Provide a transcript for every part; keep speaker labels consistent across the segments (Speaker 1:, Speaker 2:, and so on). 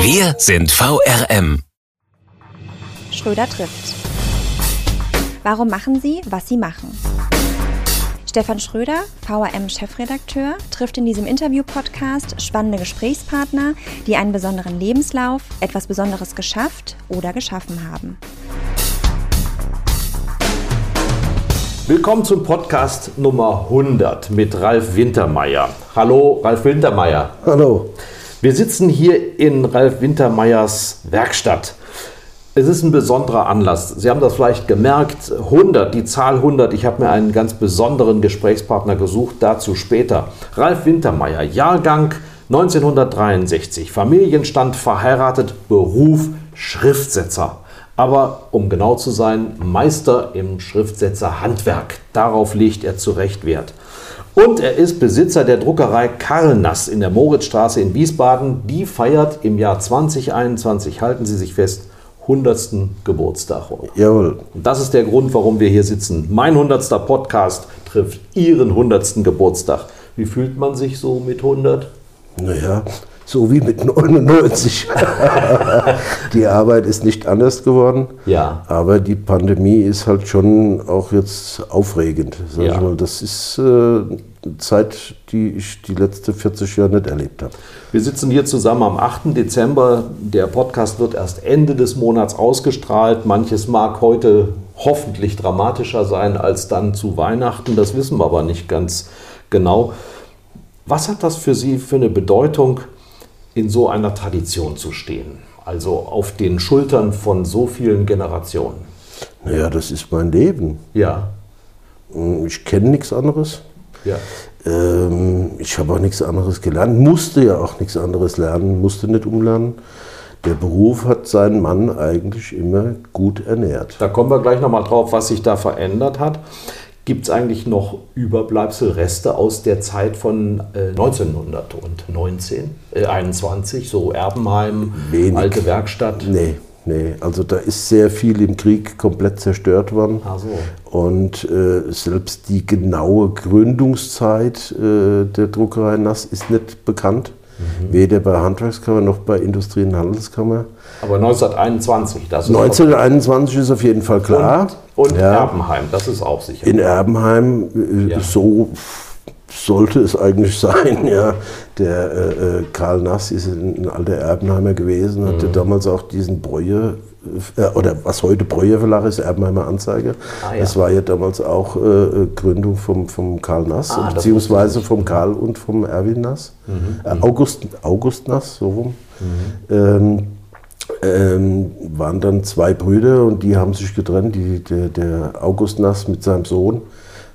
Speaker 1: Wir sind VRM.
Speaker 2: Schröder trifft. Warum machen Sie, was Sie machen? Stefan Schröder, VRM-Chefredakteur, trifft in diesem Interview-Podcast spannende Gesprächspartner, die einen besonderen Lebenslauf, etwas Besonderes geschafft oder geschaffen haben.
Speaker 3: Willkommen zum Podcast Nummer 100 mit Ralf Wintermeyer. Hallo, Ralf Wintermeyer.
Speaker 4: Hallo.
Speaker 3: Wir sitzen hier in Ralf Wintermeyers Werkstatt. Es ist ein besonderer Anlass. Sie haben das vielleicht gemerkt. 100, die Zahl 100. Ich habe mir einen ganz besonderen Gesprächspartner gesucht. Dazu später. Ralf Wintermeyer, Jahrgang 1963. Familienstand verheiratet, Beruf Schriftsetzer. Aber um genau zu sein, Meister im Schriftsetzerhandwerk. Darauf legt er zu Recht Wert. Und er ist Besitzer der Druckerei Karlnass in der Moritzstraße in Wiesbaden. Die feiert im Jahr 2021, halten Sie sich fest, 100. Geburtstag.
Speaker 4: Jawohl.
Speaker 3: Und das ist der Grund, warum wir hier sitzen. Mein 100. Podcast trifft Ihren 100. Geburtstag. Wie fühlt man sich so mit 100?
Speaker 4: Naja, so wie mit 99. die Arbeit ist nicht anders geworden.
Speaker 3: Ja.
Speaker 4: Aber die Pandemie ist halt schon auch jetzt aufregend. Sag
Speaker 3: Ja.
Speaker 4: ich mal. Das ist äh, eine Zeit, die ich die letzten 40 Jahre nicht erlebt habe.
Speaker 3: Wir sitzen hier zusammen am 8. Dezember. Der Podcast wird erst Ende des Monats ausgestrahlt. Manches mag heute hoffentlich dramatischer sein als dann zu Weihnachten. Das wissen wir aber nicht ganz genau. Was hat das für Sie für eine Bedeutung, in so einer Tradition zu stehen? Also auf den Schultern von so vielen Generationen.
Speaker 4: Naja, das ist mein Leben.
Speaker 3: Ja,
Speaker 4: Ich kenne nichts anderes.
Speaker 3: ja.
Speaker 4: Ähm, ich habe auch nichts anderes gelernt, musste ja auch nichts anderes lernen, musste nicht umlernen. Der Beruf hat seinen Mann eigentlich immer gut ernährt.
Speaker 3: Da kommen wir gleich nochmal drauf, was sich da verändert hat. Gibt es eigentlich noch Überbleibsel, Reste aus der Zeit von äh, 1919, äh, 21, so Erbenheim,
Speaker 4: Wenig.
Speaker 3: alte Werkstatt?
Speaker 4: Nee, nee, also da ist sehr viel im Krieg komplett zerstört worden.
Speaker 3: Ach so.
Speaker 4: Und äh, selbst die genaue Gründungszeit äh, der Druckerei Nass ist nicht bekannt.
Speaker 3: Mhm.
Speaker 4: Weder bei Handwerkskammer noch bei Industrie- und Handelskammer.
Speaker 3: Aber 1921, das ist
Speaker 4: 1921 ist auf jeden Fall klar.
Speaker 3: Und, und
Speaker 4: Ja.
Speaker 3: Erbenheim, das ist auch sicher.
Speaker 4: In Erbenheim, äh,
Speaker 3: Ja.
Speaker 4: so sollte es eigentlich sein. Ja. Der äh, äh, Karl Nass ist ein, alter Erbenheimer gewesen, hatte
Speaker 3: Mhm.
Speaker 4: damals auch diesen Breuer, äh, oder was heute Breuer Verlag ist, Erbenheimer Anzeige.
Speaker 3: Ah, ja.
Speaker 4: Das war ja damals auch äh, äh, Gründung vom, vom Karl Nass,
Speaker 3: Ah,
Speaker 4: beziehungsweise vom Karl und vom Erwin Nass.
Speaker 3: Mhm.
Speaker 4: Äh, August, August Nass, so rum. Ähm, ähm, waren dann zwei Brüder und die haben sich getrennt. Die, der, der August Nass mit seinem Sohn,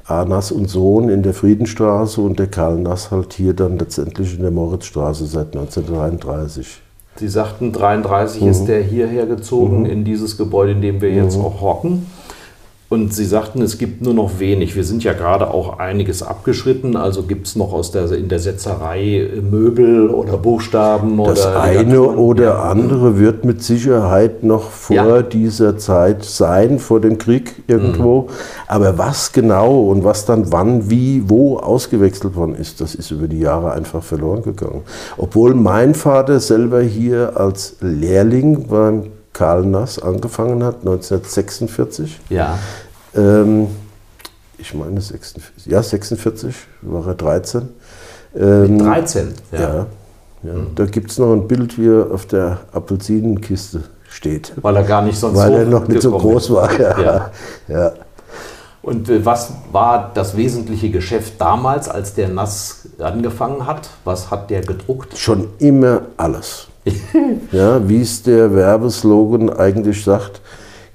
Speaker 4: A. Nass und Sohn in der Friedenstraße und der Karl Nass halt hier dann letztendlich in der Moritzstraße seit 1933.
Speaker 3: Sie sagten, 33
Speaker 4: Mhm.
Speaker 3: ist der hierher gezogen in dieses Gebäude, in dem wir jetzt auch hocken. Und Sie sagten, es gibt nur noch wenig. Wir sind ja gerade auch einiges abgeschritten. Also gibt es noch aus der, in der Setzerei Möbel oder Buchstaben
Speaker 4: Das
Speaker 3: oder
Speaker 4: eine oder andere wird mit Sicherheit noch vor
Speaker 3: Ja.
Speaker 4: dieser Zeit sein, vor dem Krieg irgendwo. Aber was genau und was dann wann, wie, wo ausgewechselt worden ist, das ist über die Jahre einfach verloren gegangen. Obwohl mein Vater selber hier als Lehrling beim Karl Nass angefangen hat, 1946.
Speaker 3: Ja.
Speaker 4: Ähm, ich meine 46, ja 46, war er 13. Ähm,
Speaker 3: 13.
Speaker 4: ja. ja, Da gibt es noch ein Bild, wie er auf der Apfelsinenkiste steht.
Speaker 3: Weil er gar nicht sonst
Speaker 4: Weil er noch nicht so groß
Speaker 3: ist.
Speaker 4: war. Ja.
Speaker 3: Ja.
Speaker 4: Ja.
Speaker 3: Und äh, was war das wesentliche Geschäft damals, als der Nass angefangen hat? Was hat der gedruckt?
Speaker 4: Schon immer alles. ja, wie es der Werbeslogan eigentlich sagt,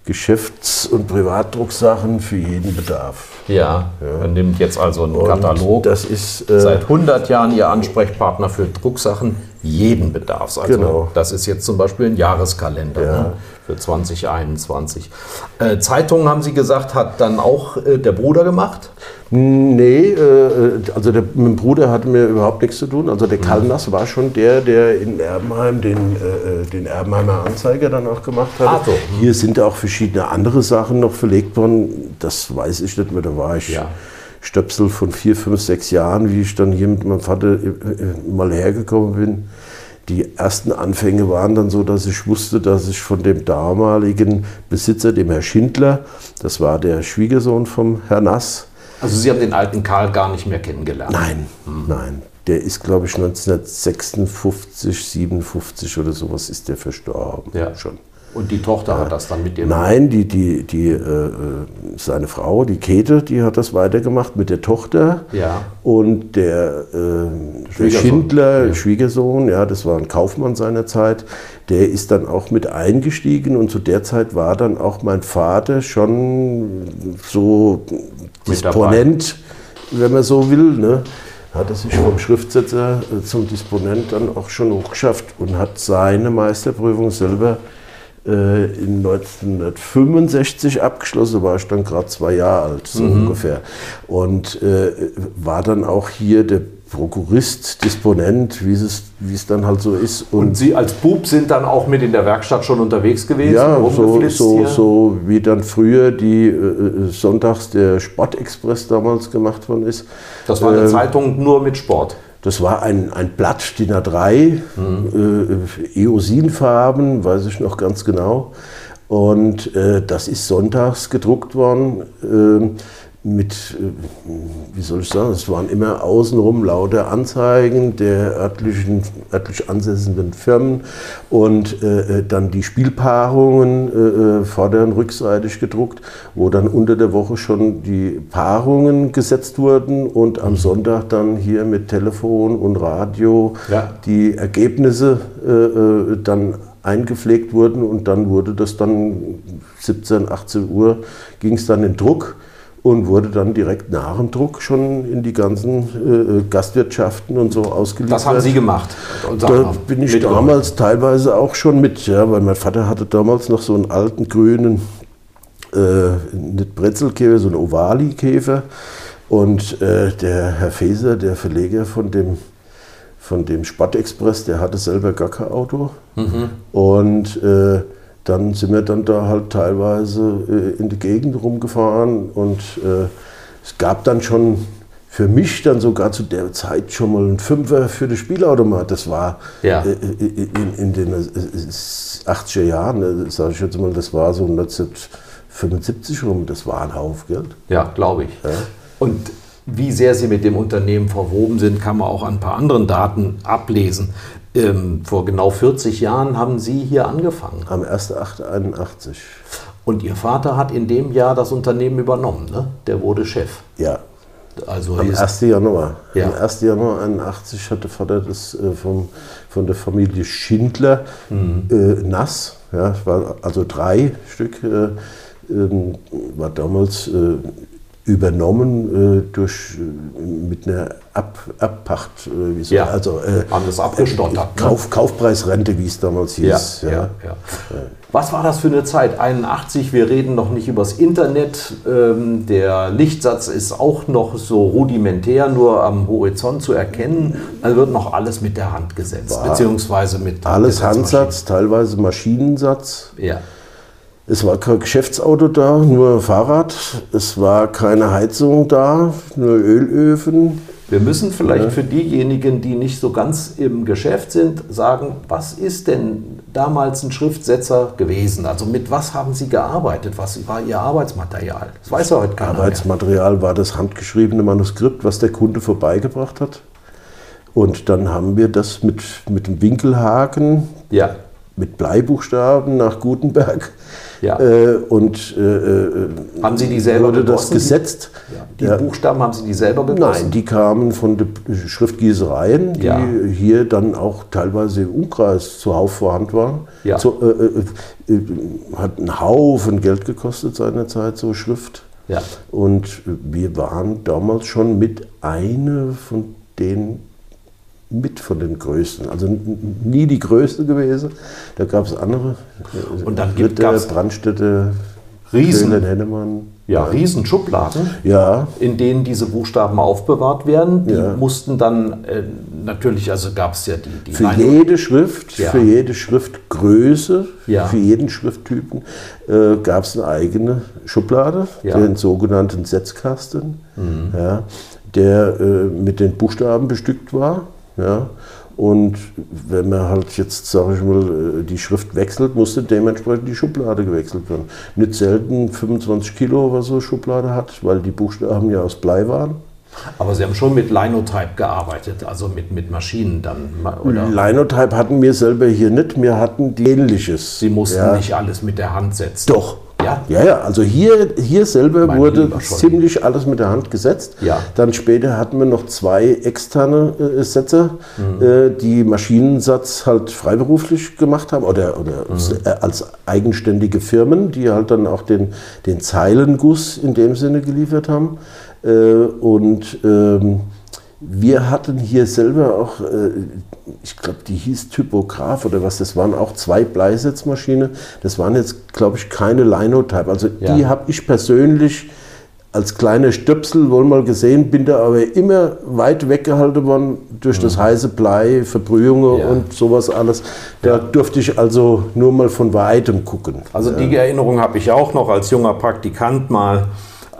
Speaker 4: Geschäfts- und Privatdrucksachen für jeden Bedarf.
Speaker 3: Ja, er nimmt jetzt also einen
Speaker 4: Und
Speaker 3: Katalog.
Speaker 4: Das ist äh,
Speaker 3: Seit 100 Jahren Ihr Ansprechpartner für Drucksachen jeden Bedarfs. Also
Speaker 4: Genau.
Speaker 3: das ist jetzt zum Beispiel ein Jahreskalender
Speaker 4: Ja.
Speaker 3: ne, für 2021. Äh, Zeitungen, haben Sie gesagt, hat dann auch äh, der Bruder gemacht?
Speaker 4: Nee, äh, also der, mit dem Bruder hatte mir überhaupt nichts zu tun. Also der Karl Nass war schon der, der in Erbenheim den, äh, den Erbenheimer Anzeiger dann auch gemacht hat.
Speaker 3: Ah, so.
Speaker 4: Hier sind auch verschiedene andere Sachen noch verlegt worden. Das weiß ich nicht mehr, da war ich
Speaker 3: Ja.
Speaker 4: Stöpsel von vier, fünf, sechs Jahren, wie ich dann hier mit meinem Vater äh, äh, mal hergekommen bin. Die ersten Anfänge waren dann so, dass ich wusste, dass ich von dem damaligen Besitzer, dem Herr Schindler, das war der Schwiegersohn vom Herrn Nass,
Speaker 3: Also Sie haben den alten Karl gar nicht mehr kennengelernt.
Speaker 4: Nein, nein. Der ist, glaube ich, 1956, 57 oder sowas ist der verstorben.
Speaker 3: Ja.
Speaker 4: Schon.
Speaker 3: Und die Tochter hat das dann mit dem.
Speaker 4: Nein, die, die, die, äh, äh, seine Frau, die Käthe, die hat das weitergemacht mit der Tochter.
Speaker 3: Ja.
Speaker 4: Und der, äh, der
Speaker 3: Schwiegersohn.
Speaker 4: Schindler,
Speaker 3: Ja.
Speaker 4: Schwiegersohn, ja, das war ein Kaufmann seiner Zeit, der ist dann auch mit eingestiegen und zu der Zeit war dann auch mein Vater schon so. Disponent, wenn man so will. Ne? Hat er sich vom Schriftsetzer äh, zum Disponent dann auch schon hochgeschafft und hat seine Meisterprüfung selber äh, in 1965 abgeschlossen, da war ich dann gerade zwei Jahre alt, so
Speaker 3: Mhm.
Speaker 4: ungefähr. Und äh, war dann auch hier der Prokurist, Disponent, wie es, wie es dann halt so ist.
Speaker 3: Und Sie als Bub sind dann auch mit in der Werkstatt schon unterwegs gewesen?
Speaker 4: ja, so, so, so wie dann früher die äh, äh, sonntags der Sportexpress damals gemacht worden ist.
Speaker 3: Das war eine
Speaker 4: Ähm,
Speaker 3: Zeitung nur mit Sport.
Speaker 4: Das war ein, ein Blatt DIN A3, äh, Eosinfarben, weiß ich noch ganz genau. Und äh, das ist sonntags gedruckt worden äh, mit, äh, wie soll ich sagen, es waren immer außenrum lauter Anzeigen der örtlichen, örtlich ansässigen Firmen und äh, äh, dann die Spielpaarungen äh, äh, vorder- und rückseitig gedruckt, wo dann unter der Woche schon die Paarungen gesetzt wurden und am Sonntag dann hier mit Telefon und Radio
Speaker 3: Ja.
Speaker 4: die Ergebnisse äh, dann eingepflegt wurden und dann wurde das dann 17, 18 Uhr ging es dann in Druck und wurde dann direkt nach dem Druck schon in die ganzen äh, Gastwirtschaften und so ausgeliefert.
Speaker 3: Das haben Sie gemacht.
Speaker 4: Da bin ich damals teilweise auch schon mit, ja, weil mein Vater hatte damals noch so einen alten grünen, äh, nicht Brezelkäfer, so einen Ovali-Käfer. Und äh, der Herr Feser, der Verleger von dem, von dem Sportexpress, der hatte selber gar kein Auto. Und äh, dann sind wir dann da halt teilweise äh, in die Gegend rumgefahren und äh, es gab dann schon für mich dann sogar zu der Zeit schon mal ein Fünfer für das Spielautomat. Das war
Speaker 3: Ja.
Speaker 4: äh, in, in den äh, 80er Jahren, sage ich jetzt mal, das war so 1975 rum, das war ein Haufen Geld.
Speaker 3: Ja, glaube ich. Und wie sehr Sie mit dem Unternehmen verwoben sind, kann man auch an ein paar anderen Daten ablesen. Ähm, vor genau 40 Jahren haben Sie hier angefangen.
Speaker 4: Am 1.8.81.
Speaker 3: Und Ihr Vater hat in dem Jahr das Unternehmen übernommen. Ne? Der wurde Chef.
Speaker 4: Ja,
Speaker 3: Also
Speaker 4: Am
Speaker 3: ist-
Speaker 4: 1. Januar.
Speaker 3: Ja.
Speaker 4: Am 1. Januar 81 hat der Vater das äh, vom, von der Familie Schindler
Speaker 3: Mhm.
Speaker 4: äh, nass, ja, es war also drei Stück, äh, ähm, war damals äh, übernommen äh, durch, äh, mit einer Ab, Abpacht, äh, wie so,
Speaker 3: Ja.
Speaker 4: also äh,
Speaker 3: Haben das abgestottert, ne?
Speaker 4: Kauf, Kaufpreisrente, wie es damals hieß.
Speaker 3: Ja, ja. Was war das für eine Zeit? 81, wir reden noch nicht übers Internet. Ähm, der Lichtsatz ist auch noch so rudimentär, nur am Horizont zu erkennen. Also wird noch alles mit der Hand gesetzt, beziehungsweise mit
Speaker 4: Alles. Handsatz, teilweise Maschinensatz.
Speaker 3: Ja.
Speaker 4: Es war kein Geschäftsauto da, nur Fahrrad. Es war keine Heizung da, nur Ölöfen.
Speaker 3: Wir müssen vielleicht für diejenigen, die nicht so ganz im Geschäft sind, sagen, was ist denn damals ein Schriftsetzer gewesen? Also mit was haben Sie gearbeitet? Was war Ihr Arbeitsmaterial? Das weiß ja heute keiner mehr.
Speaker 4: Arbeitsmaterial war das handgeschriebene Manuskript, was der Kunde vorbeigebracht hat. Und dann haben wir das mit, mit dem Winkelhaken,
Speaker 3: Ja,
Speaker 4: mit Bleibuchstaben nach Gutenberg.
Speaker 3: Ja.
Speaker 4: Äh, und äh, äh,
Speaker 3: Haben Sie die selber
Speaker 4: wurde das gesetzt.
Speaker 3: Ja. Die Buchstaben haben Sie die selber gegossen?
Speaker 4: Nein, die kamen von den Schriftgießereien, die
Speaker 3: Ja.
Speaker 4: hier dann auch teilweise im Umkreis zuhauf vorhanden waren.
Speaker 3: Ja.
Speaker 4: So, äh, äh, äh, hat einen Haufen Geld gekostet seinerzeit, so Schrift.
Speaker 3: Ja.
Speaker 4: Und wir waren damals schon mit einer von den mit von den größten. Also nie die größte gewesen. Da gab es andere.
Speaker 3: Und dann gibt
Speaker 4: es Brandstätte,
Speaker 3: Riesen.
Speaker 4: Hennemann.
Speaker 3: Ja, Riesenschubladen,
Speaker 4: ja.
Speaker 3: in denen diese Buchstaben aufbewahrt werden. Die
Speaker 4: Ja.
Speaker 3: mussten dann äh, natürlich, also gab es ja die, die
Speaker 4: Für
Speaker 3: Leine-
Speaker 4: jede Schrift,
Speaker 3: Ja.
Speaker 4: für jede Schriftgröße, für jeden Schrifttypen äh, gab es eine eigene Schublade.
Speaker 3: Mhm.
Speaker 4: den sogenannten Setzkasten, ja, der äh, mit den Buchstaben bestückt war. Ja. Und wenn man halt jetzt, sage ich mal, äh, die Schrift wechselt, musste dementsprechend die Schublade gewechselt werden. Nicht selten 25 Kilo oder so Schublade hat, weil die Buchstaben ja aus Blei waren.
Speaker 3: Aber Sie haben schon mit Linotype gearbeitet, also mit, mit Maschinen dann, oder?
Speaker 4: Linotype hatten wir selber hier nicht, wir hatten die ähnliches.
Speaker 3: Sie mussten
Speaker 4: ja.
Speaker 3: nicht alles mit der Hand setzen.
Speaker 4: Doch.
Speaker 3: Ja?
Speaker 4: Ja, ja, also hier, hier selber
Speaker 3: Mein
Speaker 4: wurde ziemlich alles mit der Hand gesetzt.
Speaker 3: Ja.
Speaker 4: Dann später hatten wir noch zwei externe äh, Setzer,
Speaker 3: Mhm.
Speaker 4: äh, die Maschinensatz halt freiberuflich gemacht haben oder, oder
Speaker 3: Mhm.
Speaker 4: äh, als eigenständige Firmen, die halt dann auch den, den Zeilenguss in dem Sinne geliefert haben. Äh, und ähm, wir hatten hier selber auch, äh, ich glaube, die hieß Typograph oder was, das waren auch zwei Bleisetzmaschinen. Das waren jetzt, glaube ich, keine Linotype. Also
Speaker 3: Ja.
Speaker 4: die habe ich persönlich als kleiner Stöpsel wohl mal gesehen, bin da aber immer weit weggehalten worden durch das heiße Blei, Verbrühungen
Speaker 3: Mhm. Ja.
Speaker 4: und sowas alles. Da durfte ich also nur mal von weitem gucken.
Speaker 3: Also die Erinnerung habe ich auch noch als junger Praktikant mal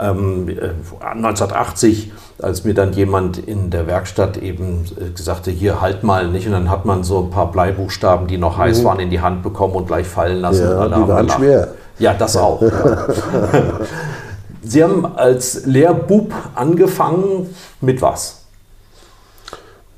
Speaker 3: ähm, äh, 1980, als mir dann jemand in der Werkstatt eben äh, hat, hier halt mal nicht. Und dann hat man so ein paar Bleibuchstaben, die noch heiß waren, in die Hand bekommen und gleich fallen lassen.
Speaker 4: Mhm. Ja,
Speaker 3: Und
Speaker 4: die waren schwer.
Speaker 3: Ja, das auch. Ja. Sie haben als Lehrbub angefangen mit was?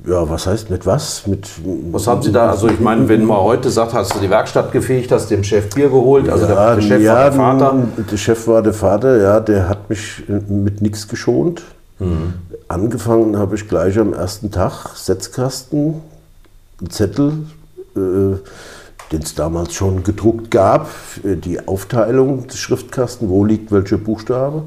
Speaker 4: Ja, was heißt mit was? Mit,
Speaker 3: Was haben Sie da? Also ich meine, wenn man heute sagt, hast du die Werkstatt gefegt, hast dem Chef Bier geholt, also der, der Chef war der Vater.
Speaker 4: Der Chef war der Vater, ja, der hat mich äh, mit nichts geschont.
Speaker 3: Mhm.
Speaker 4: Angefangen habe ich gleich am ersten Tag Setzkasten, einen Zettel, äh, den es damals schon gedruckt gab, äh, die Aufteilung des Schriftkasten, wo liegt welcher Buchstabe.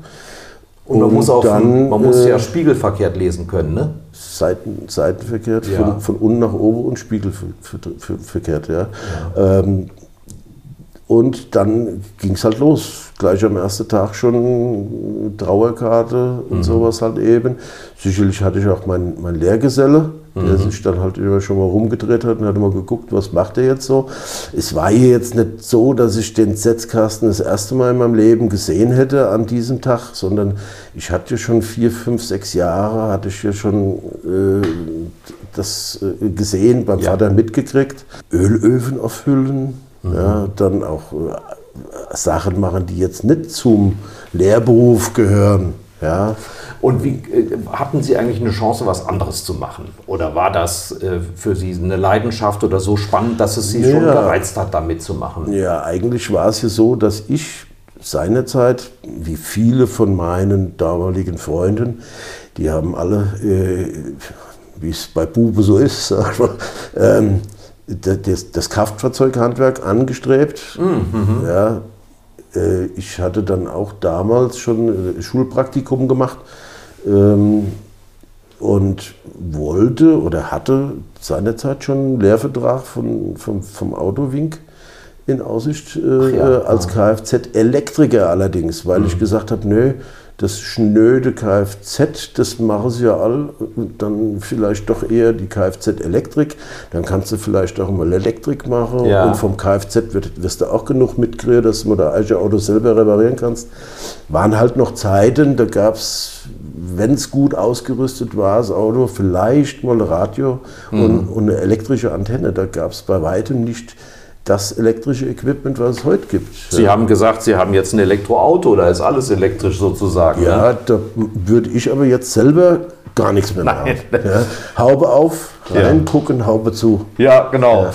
Speaker 3: Und man muss, auch,
Speaker 4: dann,
Speaker 3: man muss
Speaker 4: äh,
Speaker 3: ja spiegelverkehrt lesen können, ne?
Speaker 4: Seiten, seitenverkehrt,
Speaker 3: Ja.
Speaker 4: von, von unten nach oben und spiegelverkehrt. Ja. Ähm, und dann ging es halt los. Gleich am ersten Tag schon Trauerkarte und
Speaker 3: Mhm.
Speaker 4: sowas halt eben. Sicherlich hatte ich auch meinen mein Lehrgeselle,
Speaker 3: Mhm.
Speaker 4: der sich dann halt immer schon mal rumgedreht hat und hat mal geguckt, was macht er jetzt so. Es war hier jetzt nicht so, dass ich den Setzkasten das erste Mal in meinem Leben gesehen hätte an diesem Tag, sondern ich hatte schon vier, fünf, sechs Jahre, hatte ich hier schon äh, das äh, gesehen, beim
Speaker 3: Ja.
Speaker 4: Vater mitgekriegt. Ölöfen auffüllen,
Speaker 3: Mhm.
Speaker 4: ja, dann auch äh, Sachen machen, die jetzt nicht zum Lehrberuf gehören. Ja.
Speaker 3: Und wie äh, hatten Sie eigentlich eine Chance, was anderes zu machen? Oder war das äh, für Sie eine Leidenschaft oder so spannend, dass es Sie schon
Speaker 4: Ja.
Speaker 3: gereizt hat, da mitzumachen?
Speaker 4: Ja, eigentlich war es ja so, dass ich seinerzeit, wie viele von meinen damaligen Freunden, die haben alle, äh, wie es bei Bube so ist, sag ich mal, ähm, das, das Kraftfahrzeughandwerk angestrebt. Ja, äh, ich hatte dann auch damals schon äh, Schulpraktikum gemacht ähm, und wollte oder hatte seinerzeit schon einen Lehrvertrag von, vom, vom Autowink in Aussicht äh,
Speaker 3: ja.
Speaker 4: als Kfz-Elektriker allerdings, weil ich gesagt habe, nö, das schnöde Kfz, das machen sie ja all, dann vielleicht doch eher die Kfz-Elektrik, dann kannst du vielleicht auch mal Elektrik machen
Speaker 3: Ja.
Speaker 4: und vom Kfz wird, wirst du auch genug mitkriegen, dass du das eigene Auto selber reparieren kannst. Waren halt noch Zeiten, da gab es, wenn es gut ausgerüstet war, das Auto, vielleicht mal Radio und, und eine elektrische Antenne. Da gab es bei weitem nicht das elektrische Equipment, was es heute gibt.
Speaker 3: Sie haben gesagt, Sie haben jetzt ein Elektroauto, da ist alles elektrisch sozusagen. Ne?
Speaker 4: Ja, da würde ich aber jetzt selber gar nichts mehr machen. Ja, Haube auf,
Speaker 3: Ja.
Speaker 4: reingucken, Haube zu.
Speaker 3: ja genau.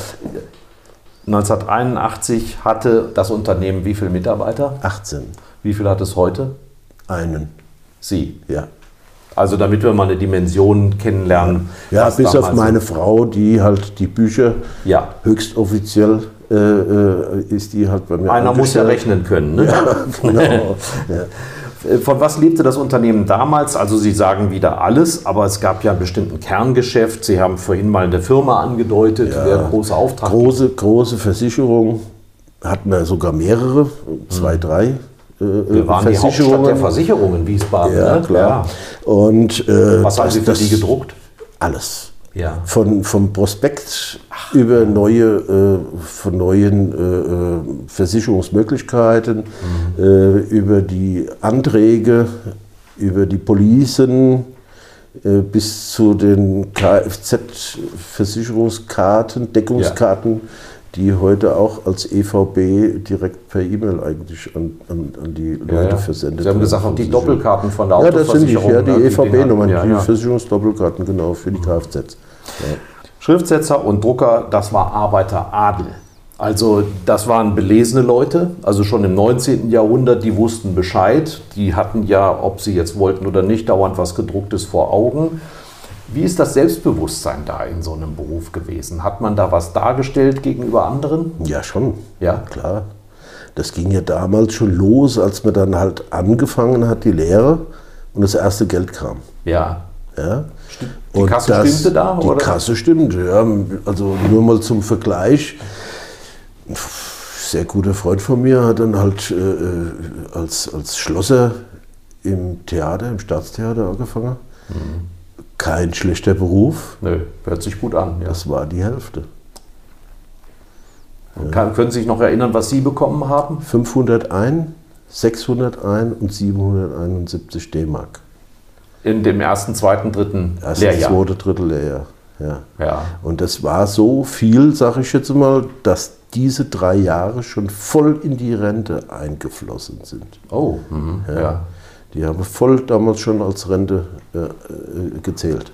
Speaker 3: 1981 hatte das Unternehmen wie viele Mitarbeiter?
Speaker 4: 18.
Speaker 3: Wie viel hat es heute?
Speaker 4: Einen.
Speaker 3: Sie.
Speaker 4: Ja.
Speaker 3: Also damit wir mal eine Dimension kennenlernen.
Speaker 4: Ja, bis auf meine Frau, die halt die Bücher
Speaker 3: Ja.
Speaker 4: höchst offiziell äh, äh, ist die halt bei mir
Speaker 3: Einer muss ja rechnen können. Ne?
Speaker 4: Ja, genau. ja.
Speaker 3: Äh, Von was lebte das Unternehmen damals? Also Sie sagen wieder alles, aber es gab ja einen bestimmten Kerngeschäft. Sie haben vorhin mal eine Firma angedeutet,
Speaker 4: Ja.
Speaker 3: der große Auftrag.
Speaker 4: Große, große Versicherung, hatten wir sogar mehrere, zwei, drei äh,
Speaker 3: Wir waren die Hauptstadt der Versicherungen Wiesbaden.
Speaker 4: Ja,
Speaker 3: ne?
Speaker 4: klar. Und, äh,
Speaker 3: Was haben Sie für
Speaker 4: das-
Speaker 3: die gedruckt?
Speaker 4: Alles.
Speaker 3: Ja.
Speaker 4: Von, vom Prospekt über neue, äh, von neuen äh, äh, Versicherungsmöglichkeiten,
Speaker 3: Mhm.
Speaker 4: äh, über die Anträge, über die Policen äh, bis zu den Kfz-Versicherungskarten, Deckungskarten, die heute auch als EVB direkt per E-Mail eigentlich an, an, an die Leute
Speaker 3: Ja, ja.
Speaker 4: versendet
Speaker 3: Sie haben gesagt, auch die. Doppelkarten von der
Speaker 4: Ja, das sind die, ja, die
Speaker 3: ne,
Speaker 4: EVB-Nummern,
Speaker 3: hatten-
Speaker 4: die
Speaker 3: ja, ja.
Speaker 4: Versicherungsdoppelkarten, genau, für die Kfz.
Speaker 3: Schriftsetzer und Drucker, das war Arbeiteradel. Also das waren belesene Leute, also schon im 19. Jahrhundert, die wussten Bescheid. Die hatten ja, ob sie jetzt wollten oder nicht, dauernd was gedrucktes vor Augen. Wie ist das Selbstbewusstsein da in so einem Beruf gewesen? Hat man da was dargestellt gegenüber anderen?
Speaker 4: Ja, schon.
Speaker 3: Ja.
Speaker 4: Klar. Das ging ja damals schon los, als man dann halt angefangen hat, die Lehre und das erste Geld kam.
Speaker 3: Ja.
Speaker 4: Ja.
Speaker 3: Die Kasse stimmte da,
Speaker 4: Die
Speaker 3: oder?
Speaker 4: Kasse stimmte, ja. Also nur mal zum Vergleich. Ein sehr guter Freund von mir hat dann halt äh, äh, als, als Schlosser im Theater, im Staatstheater angefangen.
Speaker 3: Mhm.
Speaker 4: Kein schlechter Beruf,
Speaker 3: Nö, hört sich gut an. Ja.
Speaker 4: das war die Hälfte.
Speaker 3: Kann, können Sie sich noch erinnern, was Sie bekommen haben?
Speaker 4: 501, 601 und 771 D-Mark.
Speaker 3: In dem ersten, zweiten, dritten
Speaker 4: Erstes,
Speaker 3: Lehrjahr.
Speaker 4: zweite, dritte Lehrjahr. Ja.
Speaker 3: Ja.
Speaker 4: Und das war so viel, sage ich jetzt mal, dass diese drei Jahre schon voll in die Rente eingeflossen sind.
Speaker 3: Oh, mhm. ja.
Speaker 4: Die haben voll damals schon als Rente äh, äh, gezählt.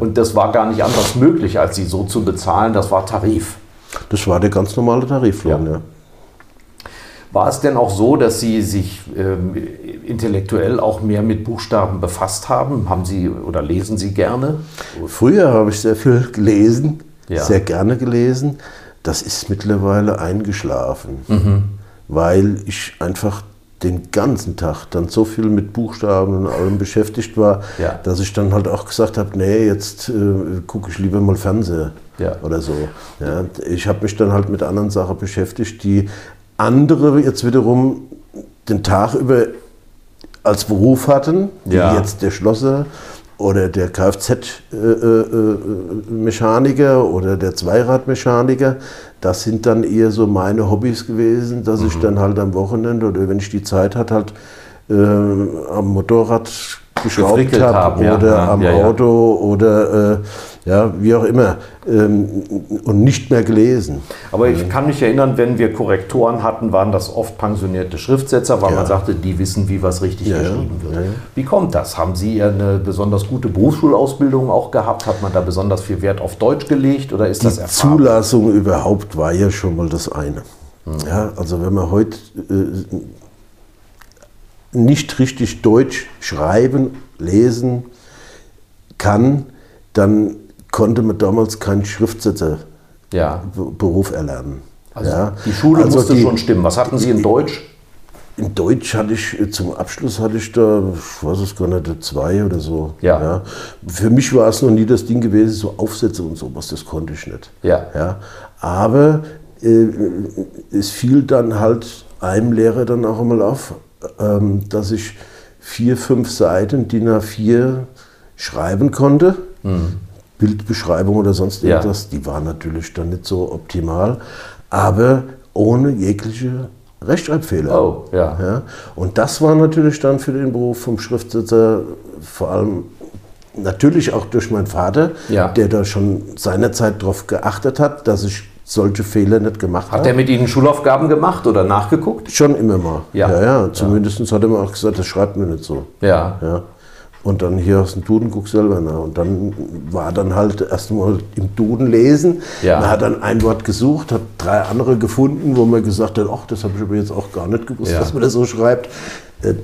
Speaker 3: Und das war gar nicht anders möglich, als sie so zu bezahlen. Das war Tarif.
Speaker 4: Das war der ganz normale Tariflohn,
Speaker 3: Ja.
Speaker 4: ja.
Speaker 3: War es denn auch so, dass Sie sich ähm, intellektuell auch mehr mit Buchstaben befasst haben? Haben Sie oder lesen Sie gerne?
Speaker 4: Früher habe ich sehr viel gelesen,
Speaker 3: Ja.
Speaker 4: sehr gerne gelesen. Das ist mittlerweile eingeschlafen,
Speaker 3: Mhm.
Speaker 4: weil ich einfach den ganzen Tag dann so viel mit Buchstaben und allem beschäftigt war,
Speaker 3: Ja.
Speaker 4: dass ich dann halt auch gesagt habe, nee, jetzt äh, gucke ich lieber mal Fernseher
Speaker 3: Ja.
Speaker 4: oder so. Ja, ich habe mich dann halt mit anderen Sachen beschäftigt, die andere jetzt wiederum den Tag über als Beruf hatten, wie
Speaker 3: Ja.
Speaker 4: jetzt der Schlosser oder der Kfz-Mechaniker oder der Zweiradmechaniker. Das sind dann eher so meine Hobbys gewesen, dass
Speaker 3: Mhm.
Speaker 4: ich dann halt am Wochenende oder wenn ich die Zeit hatte, halt äh, am Motorrad geschraubt habe oder
Speaker 3: Ja,
Speaker 4: am
Speaker 3: ja, ja.
Speaker 4: Auto oder äh, ja, wie auch immer ähm, und nicht mehr gelesen.
Speaker 3: Aber ich kann mich erinnern, wenn wir Korrektoren hatten, waren das oft pensionierte Schriftsetzer, weil
Speaker 4: Ja.
Speaker 3: man sagte, die wissen, wie was richtig
Speaker 4: Ja,
Speaker 3: geschrieben wird.
Speaker 4: Ja.
Speaker 3: Wie kommt das? Haben Sie eine besonders gute Berufsschulausbildung auch gehabt? Hat man da besonders viel Wert auf Deutsch gelegt oder ist das
Speaker 4: Die
Speaker 3: Erfahrung?
Speaker 4: Zulassung überhaupt war ja schon mal das eine. Ja, also wenn man heute äh, nicht richtig Deutsch schreiben, lesen kann, dann konnte man damals keinen Schriftsetzerberuf
Speaker 3: Ja.
Speaker 4: erlernen.
Speaker 3: Also
Speaker 4: ja.
Speaker 3: die Schule
Speaker 4: Also
Speaker 3: musste
Speaker 4: die-
Speaker 3: schon stimmen. Was hatten Sie in Deutsch?
Speaker 4: In Deutsch hatte ich, zum Abschluss hatte ich da, ich weiß es gar nicht, zwei oder so.
Speaker 3: Ja.
Speaker 4: Für mich war es noch nie das Ding gewesen, so Aufsätze und sowas, das konnte ich nicht.
Speaker 3: Ja.
Speaker 4: Ja. Aber äh, es fiel dann halt einem Lehrer dann auch einmal auf, ähm, dass ich vier, fünf Seiten DIN A4 schreiben konnte. Bildbeschreibung oder sonst
Speaker 3: Mhm. Ja.
Speaker 4: irgendwas, die war natürlich dann nicht so optimal, aber ohne jegliche Rechtschreibfehler.
Speaker 3: Oh, ja.
Speaker 4: Ja, und das war natürlich dann für den Beruf vom Schriftsetzer vor allem natürlich auch durch meinen Vater,
Speaker 3: Ja.
Speaker 4: der da schon seinerzeit darauf geachtet hat, dass ich solche Fehler nicht gemacht
Speaker 3: Hat
Speaker 4: habe.
Speaker 3: er mit Ihnen Schulaufgaben gemacht oder nachgeguckt?
Speaker 4: Schon immer mal.
Speaker 3: Ja.
Speaker 4: ja, ja zumindest hat er mir auch gesagt, das schreibt mir nicht so.
Speaker 3: Ja.
Speaker 4: Ja. Und dann hier aus dem Duden guck selber nach. Und dann war dann halt erstmal im Duden lesen.
Speaker 3: Ja.
Speaker 4: Man hat dann ein Wort gesucht, hat drei andere gefunden, wo man gesagt hat, ach, das habe ich aber jetzt auch gar nicht gewusst,
Speaker 3: Ja.
Speaker 4: dass man das so schreibt. Äh,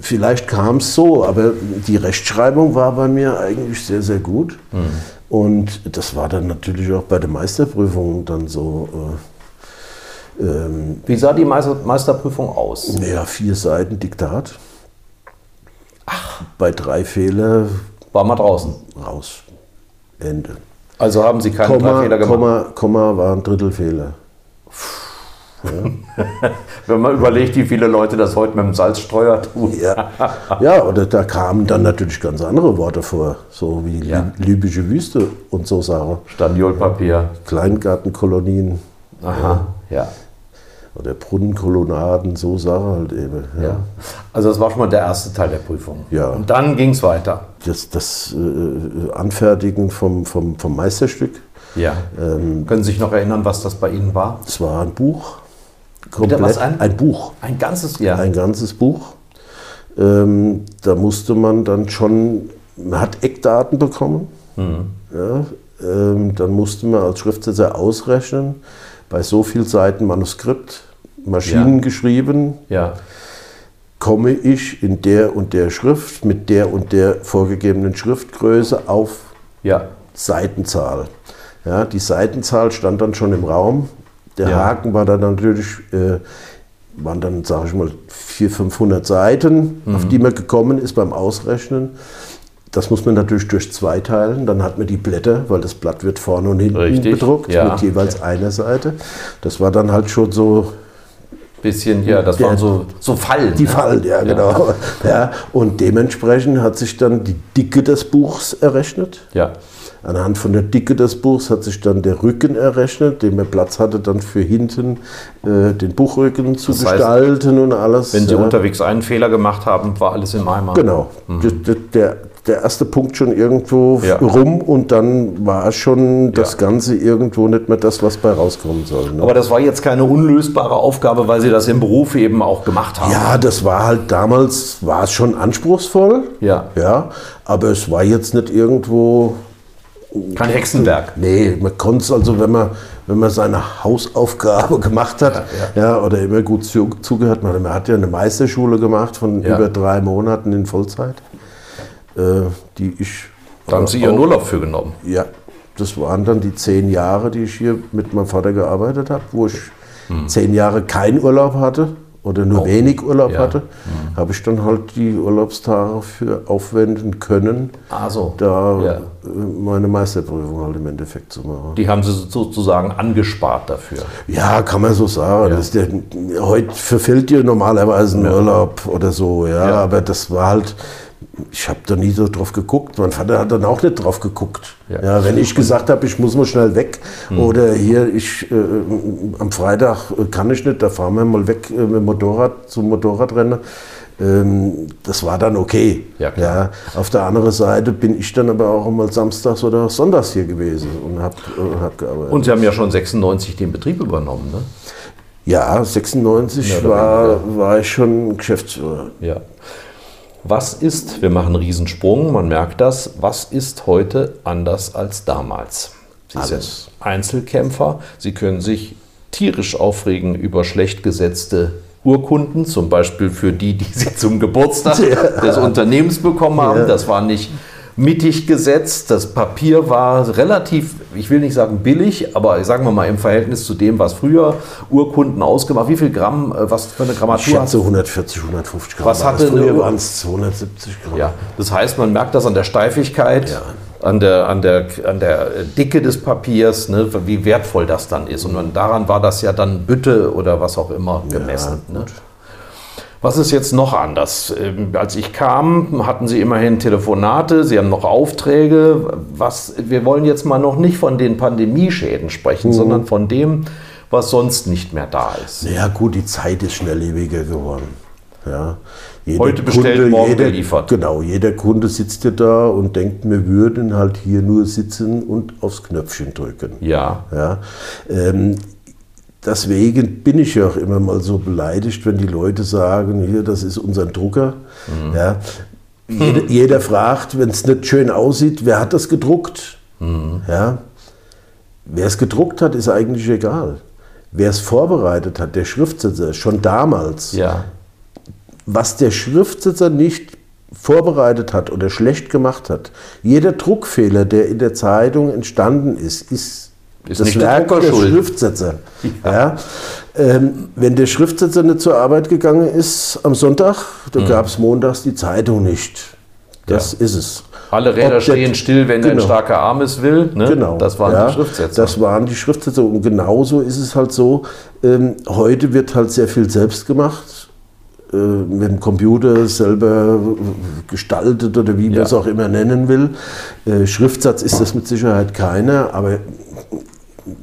Speaker 4: Vielleicht kam es so, aber die Rechtschreibung war bei mir eigentlich sehr, sehr gut.
Speaker 3: Mhm.
Speaker 4: Und das war dann natürlich auch bei der Meisterprüfung dann so. Äh, ähm,
Speaker 3: Wie sah die Meister Meisterprüfung aus?
Speaker 4: ja, vier Seiten Diktat. Bei drei Fehler
Speaker 3: War mal draußen.
Speaker 4: raus. Ende.
Speaker 3: Also haben Sie keine drei
Speaker 4: Komma,
Speaker 3: Fehler gemacht.
Speaker 4: Komma, Komma war ein Drittelfehler.
Speaker 3: Wenn man überlegt, wie viele Leute das heute mit dem Salzstreuer tun.
Speaker 4: Ja, ja oder da kamen dann natürlich ganz andere Worte vor, so wie
Speaker 3: Ja.
Speaker 4: Li- libysche Wüste und so Sachen.
Speaker 3: Staniolpapier.
Speaker 4: Kleingartenkolonien
Speaker 3: Aha. Ja.
Speaker 4: Oder Brunnenkolonnaden, so Sachen halt eben. Ja.
Speaker 3: ja. Also das war schon mal der erste Teil der Prüfung.
Speaker 4: Ja.
Speaker 3: Und dann ging es weiter.
Speaker 4: Das, das äh, Anfertigen vom, vom, vom Meisterstück,
Speaker 3: Ja. Können Sie sich noch erinnern, was das bei Ihnen war?
Speaker 4: das war ein Buch.
Speaker 3: Bitte, was, ein?
Speaker 4: ein Buch.
Speaker 3: Ein ganzes Jahr.
Speaker 4: ein ganzes Buch. Ähm, da musste man dann schon, man hat Eckdaten bekommen. Ja, ähm, dann musste man als Schriftsetzer ausrechnen, bei so viel Seiten Manuskript, Maschinen
Speaker 3: Ja.
Speaker 4: geschrieben,
Speaker 3: ja.
Speaker 4: komme ich in der und der Schrift mit der und der vorgegebenen Schriftgröße auf
Speaker 3: Ja.
Speaker 4: Seitenzahl. Ja, die Seitenzahl stand dann schon im Raum. Der. Haken war dann natürlich, äh, waren dann, sage ich mal, 400, 500 Seiten,
Speaker 3: Mhm.
Speaker 4: auf die man gekommen ist beim Ausrechnen. Das muss man natürlich durch zwei teilen. Dann hat man die Blätter, weil das Blatt wird vorne und hinten
Speaker 3: Richtig,
Speaker 4: bedruckt,
Speaker 3: ja.
Speaker 4: mit jeweils einer Seite. Das war dann halt schon so
Speaker 3: Bisschen, ja, das
Speaker 4: Der-
Speaker 3: waren so, so Fallen.
Speaker 4: die
Speaker 3: ne?
Speaker 4: Fallen, ja, genau. Ja, und dementsprechend hat sich dann die Dicke des Buchs errechnet.
Speaker 3: Ja.
Speaker 4: Anhand von der Dicke des Buchs hat sich dann der Rücken errechnet, den man Platz hatte, dann für hinten äh, den Buchrücken zu
Speaker 3: Das heißt,
Speaker 4: gestalten und alles.
Speaker 3: Wenn Sie
Speaker 4: ja.
Speaker 3: unterwegs einen Fehler gemacht haben, war alles im Eimer.
Speaker 4: Genau. D- d- Der, der erste Punkt schon irgendwo
Speaker 3: Ja.
Speaker 4: rum und dann war schon das
Speaker 3: Ja.
Speaker 4: Ganze irgendwo nicht mehr das, was bei rauskommen soll. Ne?
Speaker 3: Aber das war jetzt keine unlösbare Aufgabe, weil Sie das im Beruf eben auch gemacht haben.
Speaker 4: ja, das war halt damals, war es schon anspruchsvoll.
Speaker 3: Ja.
Speaker 4: Ja, aber es war jetzt nicht irgendwo
Speaker 3: Kein Hexenwerk.
Speaker 4: Nee, man konnte es also, wenn man, wenn man seine Hausaufgabe gemacht hat, ja, oder immer gut zu, zugehört, man, man hat ja eine Meisterschule gemacht von
Speaker 3: Ja.
Speaker 4: über drei Monaten in Vollzeit, die ich.
Speaker 3: Da haben Sie Ihren Urlaub für genommen.
Speaker 4: Ja, das waren dann die zehn Jahre, die ich hier mit meinem Vater gearbeitet habe, wo ich zehn Jahre keinen Urlaub hatte oder nur wenig Urlaub
Speaker 3: Hm. Oh. Ja.
Speaker 4: hatte, habe ich dann halt die Urlaubstage für aufwenden können,
Speaker 3: Ah, so.
Speaker 4: da
Speaker 3: Ja.
Speaker 4: äh, meine Meisterprüfung halt im Endeffekt zu machen.
Speaker 3: Die haben Sie sozusagen angespart dafür.
Speaker 4: Ja, kann man so sagen. Das ist der, heute verfällt dir normalerweise ein Urlaub oder so, ja,
Speaker 3: Ja.
Speaker 4: aber das war halt, ich habe da nie so drauf geguckt. Mein Vater hat dann auch nicht drauf geguckt.
Speaker 3: Ja.
Speaker 4: Ja. wenn ich gesagt habe, ich muss mal schnell weg oder hier, ich äh, am Freitag äh, kann ich nicht, da fahren wir mal weg äh, mit dem Motorrad zum Motorradrennen. Ähm, das war dann okay.
Speaker 3: Ja.
Speaker 4: Ja, auf der anderen Seite bin ich dann aber auch mal samstags oder sonntags hier gewesen und habe äh, hab gearbeitet.
Speaker 3: Und Sie haben ja schon 96 den Betrieb übernommen, ne?
Speaker 4: Ja, 96
Speaker 3: Mehr oder
Speaker 4: war, war ich schon Geschäftsführer.
Speaker 3: Ja. Was ist, wir machen einen Riesensprung, man merkt das, was ist heute anders als damals? Sie
Speaker 4: Alles.
Speaker 3: sind Einzelkämpfer, Sie können sich tierisch aufregen über schlecht gesetzte Urkunden, zum Beispiel für die, die Sie zum Geburtstag des Unternehmens bekommen haben.
Speaker 4: Ja.
Speaker 3: Das war nicht mittig gesetzt, das Papier war relativ, ich will nicht sagen billig, aber sagen wir mal im Verhältnis zu dem, was früher Urkunden ausgemacht, wie viel Gramm, äh, was für eine
Speaker 4: Ich
Speaker 3: Grammatur hat
Speaker 4: schätze 140, 150 Gramm.
Speaker 3: Was hatte
Speaker 4: das. Früher waren es 270 Gramm.
Speaker 3: Ja, das heißt, man merkt das an der Steifigkeit,
Speaker 4: Ja.
Speaker 3: an, der, an, der, an der Dicke des Papiers, ne, wie wertvoll das dann ist. Und daran war das ja dann Bütte oder was auch immer gemessen. ne? Was ist jetzt noch anders? Ähm, Als ich kam, hatten Sie immerhin Telefonate, Sie haben noch Aufträge. Was, wir wollen jetzt mal noch nicht von den Pandemieschäden sprechen, sondern von dem, was sonst nicht mehr da ist.
Speaker 4: Ja gut, die Zeit ist schnelllebiger geworden. Ja. Jeder
Speaker 3: Heute bestellt, morgen
Speaker 4: jeder,
Speaker 3: geliefert.
Speaker 4: Genau, jeder Kunde sitzt ja da und denkt, wir würden halt hier nur sitzen und aufs Knöpfchen drücken.
Speaker 3: Ja,
Speaker 4: Ja, ähm, deswegen bin ich ja auch immer mal so beleidigt, wenn die Leute sagen, hier, das ist unser Drucker. Ja, jeder, jeder fragt, wenn es nicht schön aussieht, wer hat das gedruckt? Ja, wer es gedruckt hat, ist eigentlich egal. Wer es vorbereitet hat, der Schriftsetzer, schon damals,
Speaker 3: ja.
Speaker 4: was der Schriftsetzer nicht vorbereitet hat oder schlecht gemacht hat, jeder Druckfehler, der in der Zeitung entstanden ist, ist,
Speaker 3: Ist
Speaker 4: das
Speaker 3: der
Speaker 4: Werk der
Speaker 3: schuld.
Speaker 4: Schriftsetzer. Ja. Ähm, wenn der Schriftsetzer nicht zur Arbeit gegangen ist am Sonntag,
Speaker 3: Mhm.
Speaker 4: dann gab es montags die Zeitung nicht. Das
Speaker 3: Ja.
Speaker 4: ist es.
Speaker 3: Alle Räder
Speaker 4: Ob der-
Speaker 3: stehen still, wenn ein
Speaker 4: Genau.
Speaker 3: starker Arm es will. Ne?
Speaker 4: Genau.
Speaker 3: Das waren
Speaker 4: ja,
Speaker 3: die Schriftsätze.
Speaker 4: Das waren die Schriftsätze. Und genauso ist es halt so, ähm, heute wird halt sehr viel selbst gemacht. Äh, mit dem Computer selber gestaltet oder wie man
Speaker 3: Ja.
Speaker 4: es auch immer nennen will. Äh, Schriftsatz ist das mit Sicherheit keiner, aber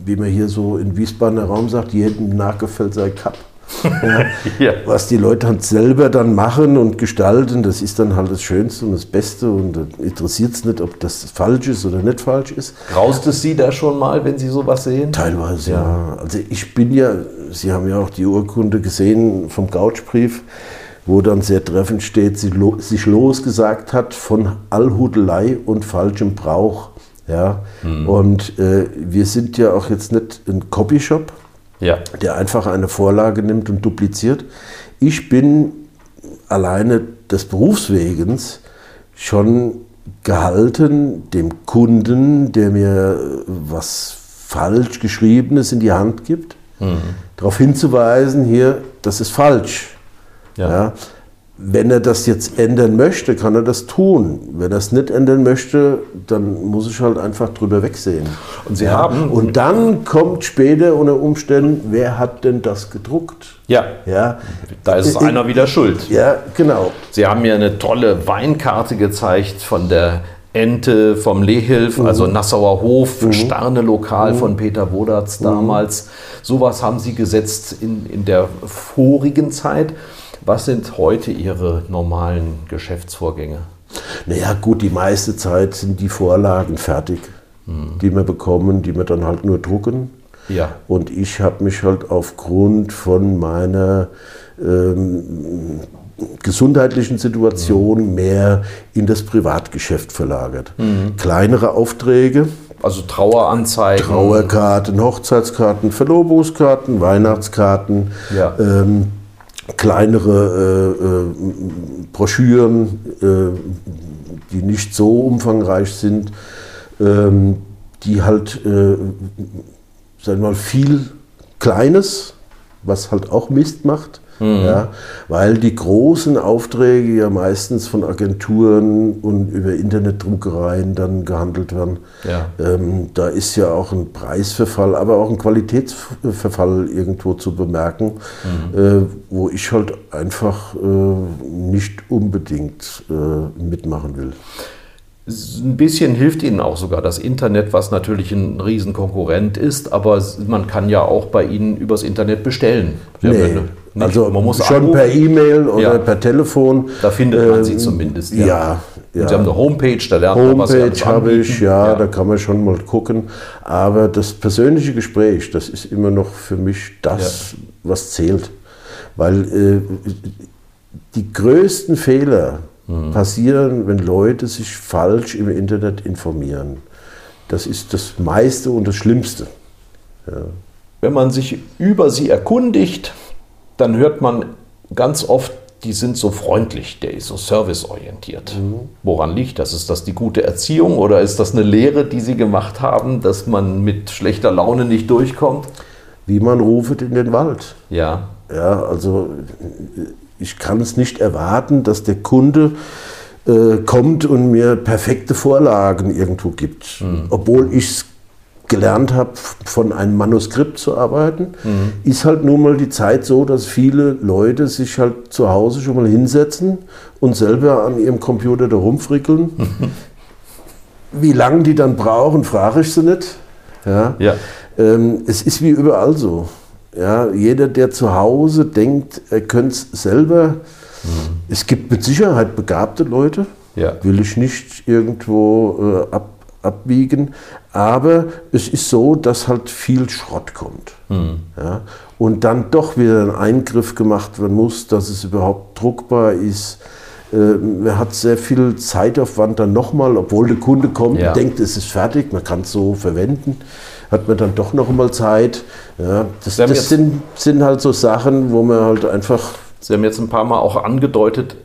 Speaker 4: wie man hier so in Wiesbadener Raum sagt, jedem nachgefällt sei Kapp. Ja.
Speaker 3: Ja.
Speaker 4: Was die Leute halt selber dann machen und gestalten, das ist dann halt das Schönste und das Beste und interessiert es nicht, ob das falsch ist oder nicht falsch ist.
Speaker 3: Graust es Sie da schon mal, wenn Sie sowas sehen?
Speaker 4: Teilweise, ja. Also ich bin ja, Sie haben ja auch die Urkunde gesehen vom Couchbrief, wo dann sehr treffend steht, sich losgesagt hat von Allhudelei und falschem Brauch. Ja. Und äh, wir sind ja auch jetzt nicht ein Copyshop,
Speaker 3: Ja.
Speaker 4: der einfach eine Vorlage nimmt und dupliziert. Ich bin alleine des Berufswegens schon gehalten, dem Kunden, der mir was falsch geschriebenes in die Hand gibt, darauf hinzuweisen, hier, das ist falsch.
Speaker 3: Ja.
Speaker 4: Ja. Wenn er das jetzt ändern möchte, kann er das tun. Wenn er es nicht ändern möchte, dann muss ich halt einfach drüber wegsehen.
Speaker 3: Und Sie haben-
Speaker 4: Und dann kommt später unter Umständen, wer hat denn das gedruckt?
Speaker 3: Ja.
Speaker 4: Ja,
Speaker 3: Da ist
Speaker 4: In-
Speaker 3: einer wieder schuld.
Speaker 4: ja genau.
Speaker 3: Sie haben mir eine tolle Weinkarte gezeigt von der Ente vom Lehilf, also Nassauer Hof, Starne Lokal von Peter Wodatz damals. Sowas haben Sie gesetzt in, in der vorigen Zeit. Was sind heute Ihre normalen Geschäftsvorgänge?
Speaker 4: Naja, gut, die meiste Zeit sind die Vorlagen fertig, die wir bekommen, die wir dann halt nur drucken.
Speaker 3: Ja.
Speaker 4: Und ich habe mich halt aufgrund von meiner ähm, gesundheitlichen Situation mehr in das Privatgeschäft verlagert. Kleinere Aufträge,
Speaker 3: Also Traueranzeigen.
Speaker 4: Trauerkarten, Hochzeitskarten, Verlobungskarten, Weihnachtskarten,
Speaker 3: Ja.
Speaker 4: ähm, kleinere äh, äh, Broschüren, äh, die nicht so umfangreich sind, ähm, die halt, äh, sagen wir mal, viel Kleines, was halt auch Mist macht. Ja, weil die großen Aufträge ja meistens von Agenturen und über Internetdruckereien dann gehandelt werden.
Speaker 3: Ja.
Speaker 4: Ähm, da ist ja auch ein Preisverfall, aber auch ein Qualitätsverfall irgendwo zu bemerken, äh, wo ich halt einfach äh, nicht unbedingt äh, mitmachen will.
Speaker 3: Ein bisschen hilft Ihnen auch sogar das Internet, was natürlich ein Riesenkonkurrent ist, aber man kann ja auch bei Ihnen übers Internet bestellen. Ja
Speaker 4: Nee,
Speaker 3: nicht-
Speaker 4: also
Speaker 3: man muss
Speaker 4: schon
Speaker 3: anrufen.
Speaker 4: per E-Mail oder
Speaker 3: Ja.
Speaker 4: per Telefon.
Speaker 3: Da findet man sie
Speaker 4: Ähm,
Speaker 3: zumindest.
Speaker 4: Ja, ja.
Speaker 3: Und Sie haben eine Homepage, da lernt man, was
Speaker 4: Homepage habe ich,
Speaker 3: anbieten.
Speaker 4: ja, da kann man schon mal gucken. Aber das persönliche Gespräch, das ist immer noch für mich das, was zählt. Weil äh, die größten Fehler
Speaker 3: Mhm.
Speaker 4: passieren, wenn Leute sich falsch im Internet informieren. Das ist das meiste und das Schlimmste.
Speaker 3: Wenn man sich über sie erkundigt, dann hört man ganz oft, die sind so freundlich, der ist so serviceorientiert. Woran liegt das? Ist das die gute Erziehung oder ist das eine Lehre, die Sie gemacht haben, dass man mit schlechter Laune nicht durchkommt?
Speaker 4: Wie man ruft in den Wald.
Speaker 3: Ja,
Speaker 4: Ja, also ich kann es nicht erwarten, dass der Kunde äh, kommt und mir perfekte Vorlagen irgendwo gibt. Obwohl ich es gelernt habe, von einem Manuskript zu arbeiten, ist halt nun mal die Zeit so, dass viele Leute sich halt zu Hause schon mal hinsetzen und selber an ihrem Computer da rumfrickeln. Wie lange die dann brauchen, frage ich sie nicht. Ja.
Speaker 3: ja.
Speaker 4: Ähm, es ist wie überall so. Ja, jeder, der zu Hause denkt, er könnte es selber. Es gibt mit Sicherheit begabte Leute,
Speaker 3: Ja.
Speaker 4: will ich nicht irgendwo äh, ab, abwiegen. Aber es ist so, dass halt viel Schrott kommt. Ja, und dann doch wieder ein Eingriff gemacht werden muss, dass es überhaupt druckbar ist. Äh, Man hat sehr viel Zeitaufwand dann nochmal, obwohl der Kunde kommt
Speaker 3: Ja.
Speaker 4: und denkt, es ist fertig, man kann es so verwenden, hat man dann doch noch mal Zeit. Ja, das das sind, sind halt so Sachen, wo man halt einfach
Speaker 3: Sie haben jetzt ein paar Mal auch angedeutet,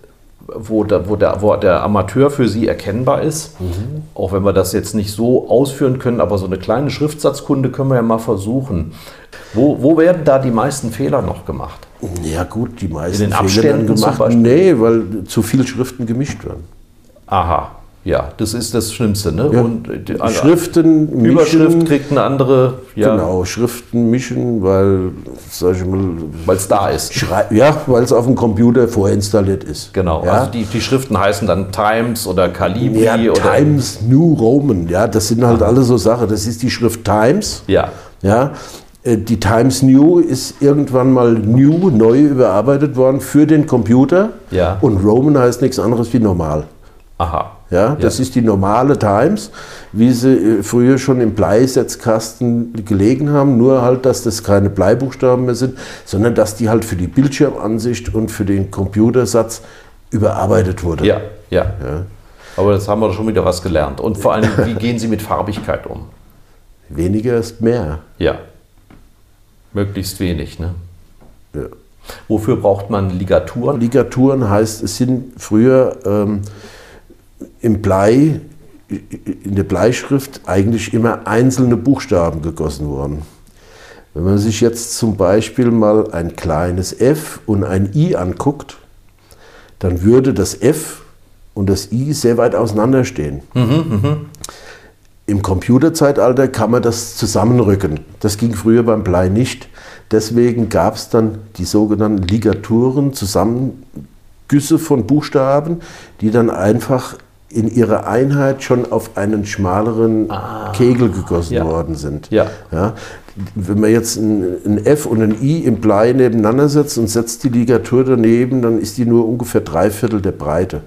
Speaker 3: wo der, wo der, wo der Amateur für Sie erkennbar ist. Auch wenn wir das jetzt nicht so ausführen können, aber so eine kleine Schriftsatzkunde können wir ja mal versuchen. Wo, wo werden da die meisten Fehler noch gemacht?
Speaker 4: Ja gut, die meisten
Speaker 3: In den
Speaker 4: Fehler
Speaker 3: Abständen
Speaker 4: gemacht. Nee, weil zu viele Schriften gemischt werden.
Speaker 3: Aha. Ja, das ist das Schlimmste, ne?
Speaker 4: Ja.
Speaker 3: Und die, also
Speaker 4: Schriften
Speaker 3: Überschrift
Speaker 4: mischen,
Speaker 3: kriegt eine andere, ja,
Speaker 4: Genau, Schriften mischen, weil, sag ich mal,
Speaker 3: weil es da ist.
Speaker 4: schrei ja, weil es auf dem Computer vorinstalliert ist.
Speaker 3: Genau.
Speaker 4: Ja?
Speaker 3: Also die, die Schriften heißen dann Times oder Calibri
Speaker 4: ja,
Speaker 3: oder
Speaker 4: Times New Roman, ja, das sind halt alle so Sachen. Das ist die Schrift Times.
Speaker 3: Ja.
Speaker 4: Ja, äh, die Times New ist irgendwann mal new, neu überarbeitet worden für den Computer.
Speaker 3: Ja.
Speaker 4: Und Roman heißt nichts anderes wie normal.
Speaker 3: Aha.
Speaker 4: Ja, das ist die normale Times, wie sie äh, früher schon im Bleisetzkasten gelegen haben, nur halt, dass das keine Bleibuchstaben mehr sind, sondern dass die halt für die Bildschirmansicht und für den Computersatz überarbeitet wurde.
Speaker 3: Ja, ja. Aber jetzt haben wir schon wieder was gelernt. Und vor allem, wie gehen Sie mit Farbigkeit um?
Speaker 4: Weniger ist mehr.
Speaker 3: Ja. Möglichst wenig, ne?
Speaker 4: Ja.
Speaker 3: Wofür braucht man Ligaturen?
Speaker 4: Ligaturen heißt, es sind früher ähm, im Blei, in der Bleischrift eigentlich immer einzelne Buchstaben gegossen worden. Wenn man sich jetzt zum Beispiel mal ein kleines F und ein I anguckt, dann würde das F und das I sehr weit auseinanderstehen. Im Computerzeitalter kann man das zusammenrücken. Das ging früher beim Blei nicht. Deswegen gab es dann die sogenannten Ligaturen, Zusammengüsse von Buchstaben, die dann einfach in ihrer Einheit schon auf einen schmaleren Kegel gegossen
Speaker 3: ja.
Speaker 4: worden sind.
Speaker 3: Ja.
Speaker 4: Ja, wenn man jetzt ein, ein F und ein I im Blei nebeneinander setzt und setzt die Ligatur daneben, dann ist die nur ungefähr drei Viertel der Breite.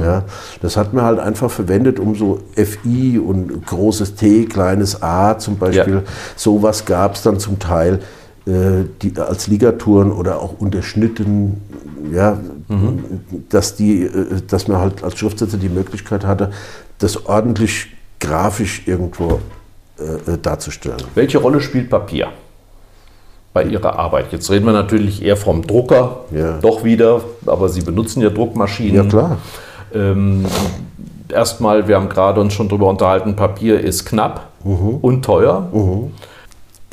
Speaker 4: Ja, das hat man halt einfach verwendet, um so FI und großes T, kleines A zum Beispiel,
Speaker 3: Ja.
Speaker 4: sowas gab es dann zum Teil die, als Ligaturen oder auch unterschnitten, ja, dass, die, äh, dass man halt als Schriftsetzer die Möglichkeit hatte, das ordentlich grafisch irgendwo äh, äh, darzustellen.
Speaker 3: Welche Rolle spielt Papier bei Ihrer Arbeit? Jetzt reden wir natürlich eher vom Drucker,
Speaker 4: Ja.
Speaker 3: doch wieder, aber Sie benutzen ja Druckmaschinen.
Speaker 4: Ja, klar.
Speaker 3: Ähm, erstmal, wir haben gerade uns schon darüber unterhalten, Papier ist knapp
Speaker 4: Mhm.
Speaker 3: und teuer.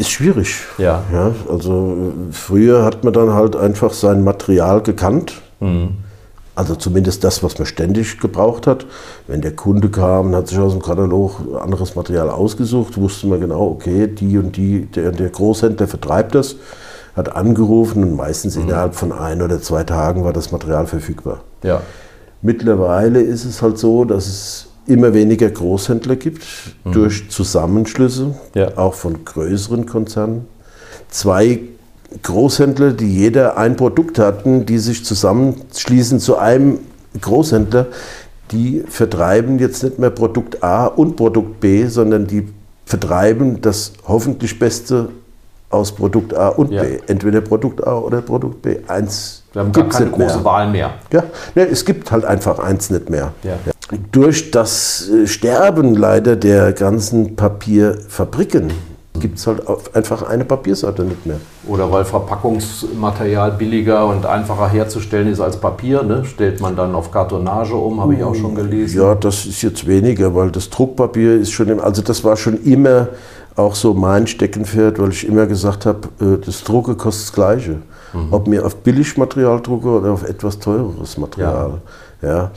Speaker 4: Ist schwierig.
Speaker 3: Ja.
Speaker 4: ja. Also früher hat man dann halt einfach sein Material gekannt. Also zumindest das, was man ständig gebraucht hat. Wenn der Kunde kam und hat sich aus dem Katalog anderes Material ausgesucht, wusste man genau, okay, die und die, der, der Großhändler vertreibt das, hat angerufen und meistens innerhalb von ein oder zwei Tagen war das Material verfügbar.
Speaker 3: Ja.
Speaker 4: Mittlerweile ist es halt so, dass es immer weniger Großhändler gibt durch Zusammenschlüsse,
Speaker 3: Ja.
Speaker 4: auch von größeren Konzernen. Zwei Großhändler, die jeder ein Produkt hatten, die sich zusammenschließen zu einem Großhändler, die vertreiben jetzt nicht mehr Produkt A und Produkt B, sondern die vertreiben das hoffentlich Beste aus Produkt A und
Speaker 3: Ja.
Speaker 4: B. Entweder Produkt A oder Produkt B. Eins
Speaker 3: Wir haben gar keine
Speaker 4: nicht mehr.
Speaker 3: große Wahl mehr.
Speaker 4: Ja, ne, es gibt halt einfach eins nicht mehr.
Speaker 3: Ja.
Speaker 4: Durch das äh, Sterben leider der ganzen Papierfabriken gibt es halt einfach eine Papiersorte nicht mehr.
Speaker 3: Oder weil Verpackungsmaterial billiger und einfacher herzustellen ist als Papier, ne? stellt man dann auf Kartonage um, habe ich auch schon gelesen.
Speaker 4: Ja, das ist jetzt weniger, weil das Druckpapier ist schon, im, also das war schon immer auch so mein Steckenpferd, weil ich immer gesagt habe, äh, das Drucke kostet das Gleiche. Ob mir auf Billigmaterial drucke oder auf etwas teureres Material. Ja. Ähm,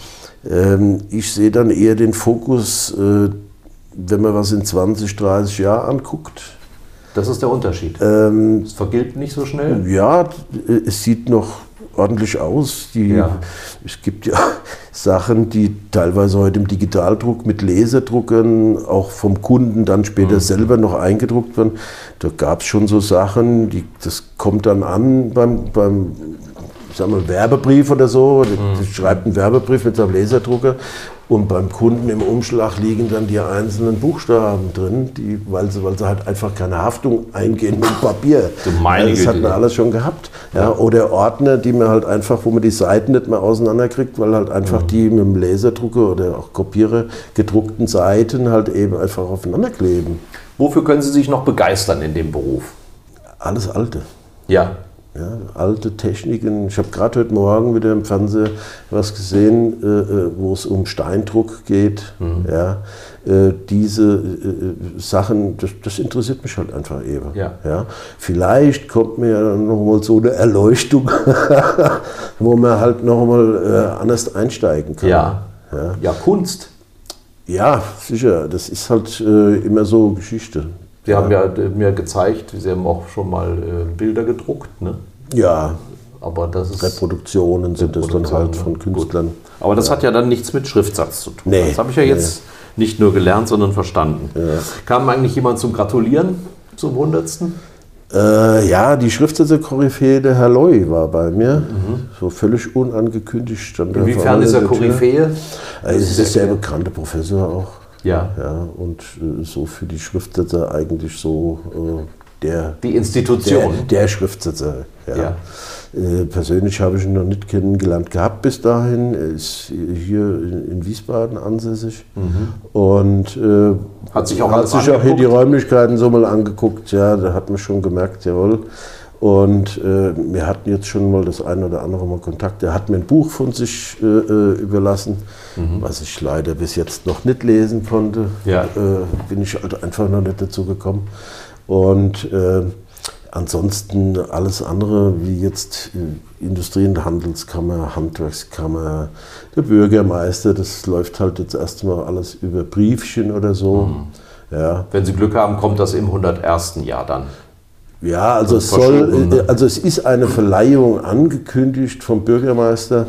Speaker 4: ich sehe dann eher den Fokus, äh, wenn man was in 20, 30 Jahren anguckt.
Speaker 3: Das ist der Unterschied.
Speaker 4: Ähm,
Speaker 3: es vergilbt nicht so schnell.
Speaker 4: Ja, es sieht noch ordentlich aus. Die,
Speaker 3: Ja.
Speaker 4: Es gibt ja Sachen, die teilweise heute im Digitaldruck mit Laserdruckern auch vom Kunden dann später
Speaker 3: Mhm.
Speaker 4: selber noch eingedruckt werden. Da gab es schon so Sachen, die, das kommt dann an beim, beim ich sag mal, Werbebrief oder so.
Speaker 3: Mhm.
Speaker 4: Schreibt einen Werbebrief mit seinem Laserdrucker und beim Kunden im Umschlag liegen dann die einzelnen Buchstaben drin, die, weil, sie, weil sie halt einfach keine Haftung eingehen mit Papier.
Speaker 3: Du meine
Speaker 4: das hat man alles schon gehabt. Ja, oder Ordner, die man halt einfach, wo man die Seiten nicht mehr auseinanderkriegt, weil halt einfach
Speaker 3: Mhm.
Speaker 4: die mit dem Laserdrucker oder auch Kopierer gedruckten Seiten halt eben einfach aufeinander kleben.
Speaker 3: Wofür können Sie sich noch begeistern in dem Beruf?
Speaker 4: Alles Alte.
Speaker 3: Ja.
Speaker 4: Ja, alte Techniken. Ich habe gerade heute Morgen wieder im Fernsehen was gesehen, äh, äh, wo es um Steindruck geht.
Speaker 3: Mhm.
Speaker 4: Ja, äh, diese äh, Sachen, das, das interessiert mich halt einfach eben.
Speaker 3: Ja.
Speaker 4: Ja, vielleicht kommt mir ja dann noch mal so eine Erleuchtung, wo man halt noch mal äh, anders einsteigen kann.
Speaker 3: Ja.
Speaker 4: Ja,
Speaker 3: Ja, Kunst.
Speaker 4: ja sicher, das ist halt äh, immer so Geschichte.
Speaker 3: Sie haben ja äh, mir gezeigt, Sie haben auch schon mal äh, Bilder gedruckt, ne?
Speaker 4: Ja,
Speaker 3: Aber das ist.
Speaker 4: Reproduktionen sind das dann halt von
Speaker 3: ne?
Speaker 4: Künstlern.
Speaker 3: Aber das hat ja dann nichts mit Schriftsatz zu tun.
Speaker 4: Nee,
Speaker 3: das habe ich ja jetzt nicht nur gelernt, sondern verstanden. Kam eigentlich jemand zum Gratulieren zum 100.
Speaker 4: Äh, ja, die Schriftsetzer-Koryphäe, der Herr Loy war bei mir. So völlig unangekündigt stand er
Speaker 3: Mhm. Inwiefern ist er
Speaker 4: der.
Speaker 3: Koryphäe?
Speaker 4: Er ist ein sehr bekannter Professor auch.
Speaker 3: Ja.
Speaker 4: Ja, und äh, so für die Schriftsetzer eigentlich so äh, der,
Speaker 3: Die
Speaker 4: der,
Speaker 3: Institution.
Speaker 4: der Schriftsetzer. Ja.
Speaker 3: Ja.
Speaker 4: Äh, persönlich habe ich ihn noch nicht kennengelernt gehabt bis dahin. Er ist hier in, in Wiesbaden ansässig und äh,
Speaker 3: Mhm. Hat sich auch
Speaker 4: hat sich auch hier die? Räumlichkeiten so mal angeguckt. Ja, da hat man schon gemerkt, jawohl. Und äh, wir hatten jetzt schon mal das eine oder andere Mal Kontakt. Er hat mir ein Buch von sich äh, äh, überlassen,
Speaker 3: Mhm.
Speaker 4: was ich leider bis jetzt noch nicht lesen konnte.
Speaker 3: Ja.
Speaker 4: Äh, bin ich halt einfach noch nicht dazu gekommen. Und äh, ansonsten alles andere, wie jetzt äh, Industrie- und Handelskammer, Handwerkskammer, der Bürgermeister, das läuft halt jetzt erstmal alles über Briefchen oder so. Ja.
Speaker 3: Wenn Sie Glück haben, kommt das im 101. Jahr dann.
Speaker 4: Ja, also es,
Speaker 3: Verschoben,
Speaker 4: soll,
Speaker 3: ne?
Speaker 4: äh, also es ist eine Verleihung angekündigt vom Bürgermeister.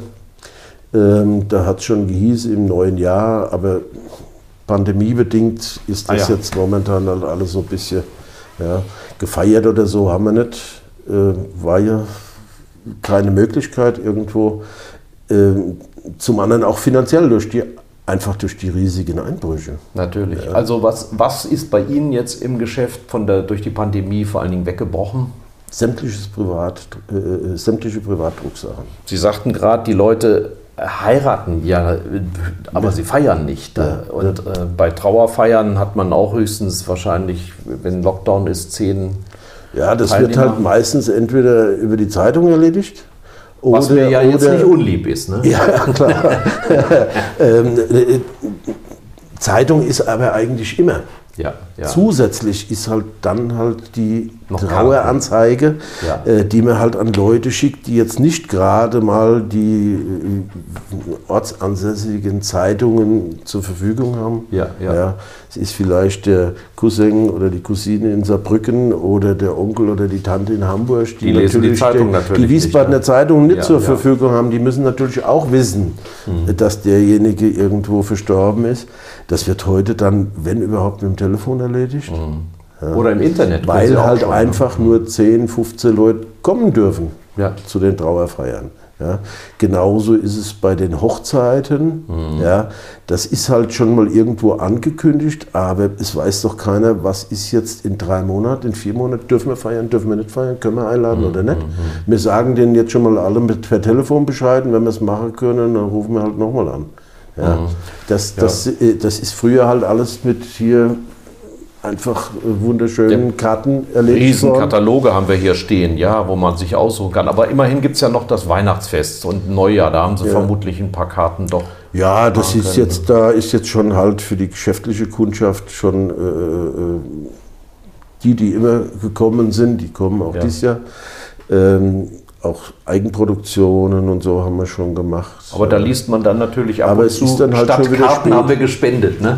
Speaker 4: Ähm, da hat es schon gehießen im neuen Jahr, aber pandemiebedingt ist
Speaker 3: Ah,
Speaker 4: das
Speaker 3: ja.
Speaker 4: jetzt momentan halt alles so ein bisschen ja, gefeiert oder so haben wir nicht. Äh, war ja keine Möglichkeit irgendwo. Ähm, zum anderen auch finanziell durch die, einfach durch die riesigen Einbrüche.
Speaker 3: Natürlich. Also was, was ist bei Ihnen jetzt im Geschäft von der, durch die Pandemie vor allen Dingen weggebrochen?
Speaker 4: Sämtliches Privat, äh, äh, sämtliche Privatdrucksachen.
Speaker 3: Sie sagten gerade, die Leute heiraten ja, aber sie feiern nicht. Und äh, bei Trauerfeiern hat man auch höchstens wahrscheinlich, wenn Lockdown ist, zehn.
Speaker 4: Ja, das wird
Speaker 3: Teilnehmer.
Speaker 4: halt meistens entweder über die Zeitung erledigt.
Speaker 3: Was mir ja jetzt
Speaker 4: oder-
Speaker 3: nicht unlieb ist. Ne?
Speaker 4: Ja, klar. ähm, äh, Zeitung ist aber eigentlich immer.
Speaker 3: Ja, ja.
Speaker 4: Zusätzlich ist halt dann halt die
Speaker 3: Noch
Speaker 4: Traueranzeige,
Speaker 3: Ja.
Speaker 4: äh, die man halt an Leute schickt, die jetzt nicht gerade mal die äh, ortsansässigen Zeitungen zur Verfügung haben.
Speaker 3: Ja, ja.
Speaker 4: es ist vielleicht der Cousin oder die Cousine in Saarbrücken oder der Onkel oder die Tante in Hamburg,
Speaker 3: Die lesen die Zeitung natürlich
Speaker 4: die Wiesbadener
Speaker 3: nicht,
Speaker 4: Zeitung nicht
Speaker 3: Ja,
Speaker 4: zur
Speaker 3: ja.
Speaker 4: Verfügung haben. Die müssen natürlich auch wissen,
Speaker 3: Mhm.
Speaker 4: dass derjenige irgendwo verstorben ist. Das wird heute dann, wenn überhaupt, mit dem Telefon erledigt.
Speaker 3: Oder im Internet.
Speaker 4: Weil halt
Speaker 3: ne?
Speaker 4: einfach nur 10, 15 Leute kommen dürfen
Speaker 3: Ja.
Speaker 4: zu den Trauerfeiern. Ja. Genauso ist es bei den Hochzeiten.
Speaker 3: Mhm.
Speaker 4: Ja. Das ist halt schon mal irgendwo angekündigt, aber es weiß doch keiner, was ist jetzt in drei Monaten, in vier Monaten, dürfen wir feiern, dürfen wir nicht feiern, können wir einladen
Speaker 3: Mhm.
Speaker 4: oder nicht. Wir sagen denen jetzt schon mal alle mit per Telefon Bescheid und wenn wir es machen können, dann rufen wir halt nochmal an. Ja.
Speaker 3: Mhm.
Speaker 4: Das, das, äh, das ist früher halt alles mit hier einfach äh, wunderschönen Karten erledigt worden.
Speaker 3: Riesenkataloge haben wir hier stehen, ja, wo man sich aussuchen kann. Aber immerhin gibt es ja noch das Weihnachtsfest und Neujahr. Da haben sie vermutlich ein paar Karten doch.
Speaker 4: Ja, das ist
Speaker 3: können.
Speaker 4: jetzt, da ist jetzt schon halt für die geschäftliche Kundschaft schon äh, äh, die, die immer gekommen sind, die kommen auch
Speaker 3: Ja.
Speaker 4: dieses Jahr. Ähm, auch Eigenproduktionen und so haben wir schon gemacht.
Speaker 3: Aber da liest man dann natürlich ab
Speaker 4: Aber
Speaker 3: und
Speaker 4: es
Speaker 3: zu,
Speaker 4: ist dann halt
Speaker 3: statt Karten haben wir gespendet, ne?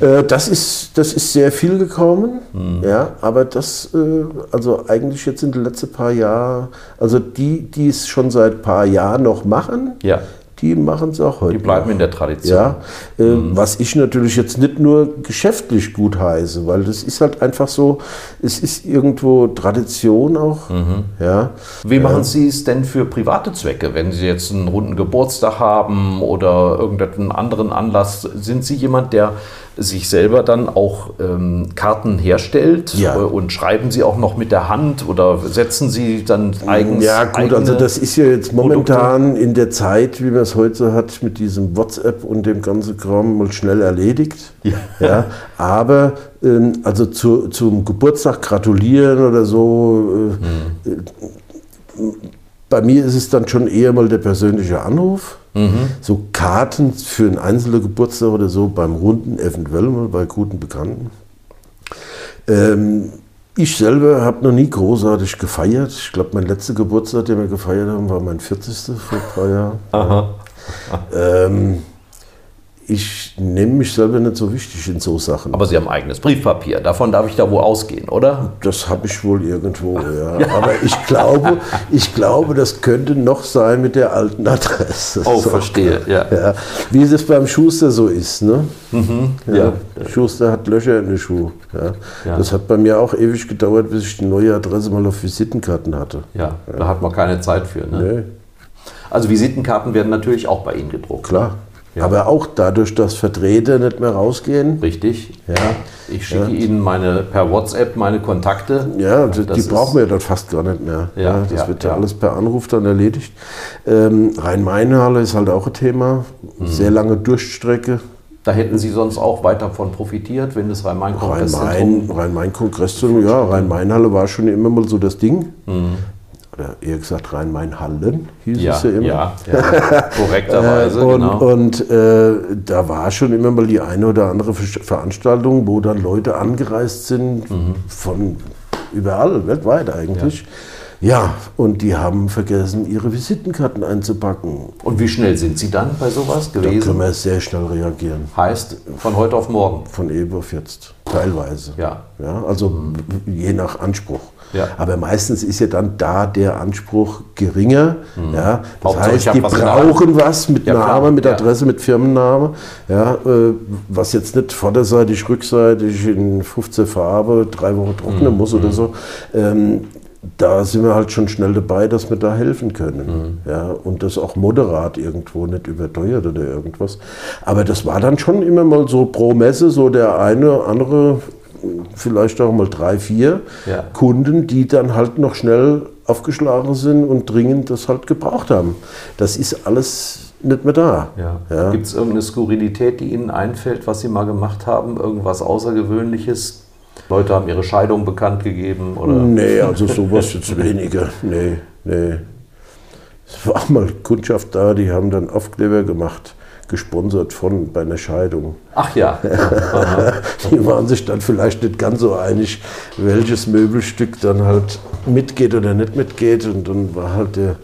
Speaker 4: Äh, das, ist, das ist sehr viel gekommen,
Speaker 3: Mhm.
Speaker 4: ja, aber das, äh, also eigentlich jetzt in den letzten paar Jahren, also die, die es schon seit ein paar Jahren noch machen,
Speaker 3: Ja.
Speaker 4: Die machen es auch heute.
Speaker 3: Die bleiben
Speaker 4: noch.
Speaker 3: in der Tradition.
Speaker 4: Ja, äh, was ich natürlich jetzt nicht nur geschäftlich gut heiße, weil das ist halt einfach so, es ist irgendwo Tradition auch. Ja.
Speaker 3: Wie machen Sie es denn für private Zwecke? Wenn Sie jetzt einen runden Geburtstag haben oder irgendeinen anderen Anlass, sind Sie jemand, der sich selber dann auch ähm, Karten herstellt?
Speaker 4: Ja.
Speaker 3: Äh, Und schreiben Sie auch noch mit der Hand oder setzen Sie dann eigens
Speaker 4: Ja, gut, also das ist ja jetzt momentan in der Zeit, wie man es heute hat, mit diesem WhatsApp und dem ganzen Kram mal schnell erledigt.
Speaker 3: Ja.
Speaker 4: aber ähm, also zu, zum Geburtstag gratulieren oder so. Äh,
Speaker 3: Hm.
Speaker 4: äh, bei mir ist es dann schon eher mal der persönliche Anruf.
Speaker 3: Mhm.
Speaker 4: So Karten für einen einzelnen Geburtstag oder so beim Runden, eventuell mal bei guten Bekannten. Ähm, ich selber habe noch nie großartig gefeiert. Ich glaube, mein letzter Geburtstag, den wir gefeiert haben, war mein 40. vor ein paar Jahren.
Speaker 3: Aha.
Speaker 4: Ähm, ich nehme mich selber nicht so wichtig in so Sachen.
Speaker 3: Aber Sie haben eigenes Briefpapier. Davon darf ich da wo ausgehen, oder?
Speaker 4: Das habe ich wohl irgendwo, ja. Aber ich glaube, ich glaube, das könnte noch sein mit der alten Adresse.
Speaker 3: Oh, verstehe, ja.
Speaker 4: ja. Wie es beim Schuster so ist, ne?
Speaker 3: Mhm,
Speaker 4: Ja.
Speaker 3: ja.
Speaker 4: Der Schuster hat Löcher in den Schuh. Ja. Das hat bei mir auch ewig gedauert, bis ich die neue Adresse mal auf Visitenkarten hatte.
Speaker 3: Ja, da hat man keine Zeit für. Ne?
Speaker 4: Nee,
Speaker 3: Also Visitenkarten werden natürlich auch bei Ihnen gedruckt.
Speaker 4: klar.
Speaker 3: Ja.
Speaker 4: Aber auch dadurch, dass Vertreter nicht mehr rausgehen.
Speaker 3: Richtig.
Speaker 4: Ja.
Speaker 3: Ich schicke
Speaker 4: Ja.
Speaker 3: Ihnen meine, per WhatsApp meine Kontakte.
Speaker 4: Ja, die,
Speaker 3: Das
Speaker 4: die brauchen wir ja dann fast gar nicht mehr.
Speaker 3: Ja,
Speaker 4: das
Speaker 3: ja,
Speaker 4: wird ja, alles per Anruf dann erledigt. Ähm, Rhein-Main-Halle ist halt auch ein Thema.
Speaker 3: Mhm.
Speaker 4: Sehr lange Durchstrecke.
Speaker 3: Da hätten Sie sonst auch weiter von profitiert, wenn das Rhein-Main-Kongresszentrum...
Speaker 4: Rhein-Main, Rhein-Main-Kongresszentrum, ja, Rhein-Main-Halle war schon immer mal so das Ding. Oder eher gesagt Rhein-Main-Hallen hieß
Speaker 3: Mhm. ja,
Speaker 4: es ja immer.
Speaker 3: ja, ja, korrekterweise,
Speaker 4: Äh, und
Speaker 3: genau.
Speaker 4: und äh, da war schon immer mal die eine oder andere Ver- Veranstaltung, wo dann Leute angereist sind
Speaker 3: Mhm.
Speaker 4: von überall, weltweit eigentlich. Ja. und die haben vergessen, ihre Visitenkarten einzupacken.
Speaker 3: Und wie schnell sind Sie dann bei sowas
Speaker 4: Da können
Speaker 3: gewesen?
Speaker 4: wir sehr schnell reagieren.
Speaker 3: Heißt, von heute auf morgen.
Speaker 4: Von eben auf jetzt, teilweise.
Speaker 3: Ja.
Speaker 4: Ja, also je nach Anspruch.
Speaker 3: Ja.
Speaker 4: Aber meistens ist ja dann da der Anspruch geringer. Ja, das
Speaker 3: Hauptsache,
Speaker 4: heißt, die
Speaker 3: was
Speaker 4: brauchen was mit
Speaker 3: Ja.
Speaker 4: Name, mit. Adresse, mit Firmenname. Ja, äh, was jetzt nicht vorderseitig, rückseitig in 15 Farbe drei Wochen trocknen
Speaker 3: Mhm.
Speaker 4: muss oder so. Ähm, da sind wir halt schon schnell dabei, dass wir da helfen können.
Speaker 3: Mhm.
Speaker 4: Ja, und das auch moderat irgendwo, nicht überteuert oder irgendwas. Aber das war dann schon immer mal so pro Messe, so der eine, andere, vielleicht auch mal drei, vier
Speaker 3: Ja.
Speaker 4: Kunden, die dann halt noch schnell aufgeschlagen sind und dringend das halt gebraucht haben. Das ist alles nicht mehr da.
Speaker 3: Ja.
Speaker 4: Ja.
Speaker 3: Gibt es irgendeine Skurrilität, die Ihnen einfällt, was Sie mal gemacht haben? Irgendwas Außergewöhnliches? Leute haben ihre Scheidung bekannt gegeben? Oder?
Speaker 4: Nee, also sowas jetzt weniger. Nee, nee. Es war mal Kundschaft da, die haben dann Aufkleber gemacht, gesponsert von bei einer Scheidung.
Speaker 3: Ach ja.
Speaker 4: Die waren sich dann vielleicht nicht ganz so einig, welches Möbelstück dann halt mitgeht oder nicht mitgeht. Und dann war halt der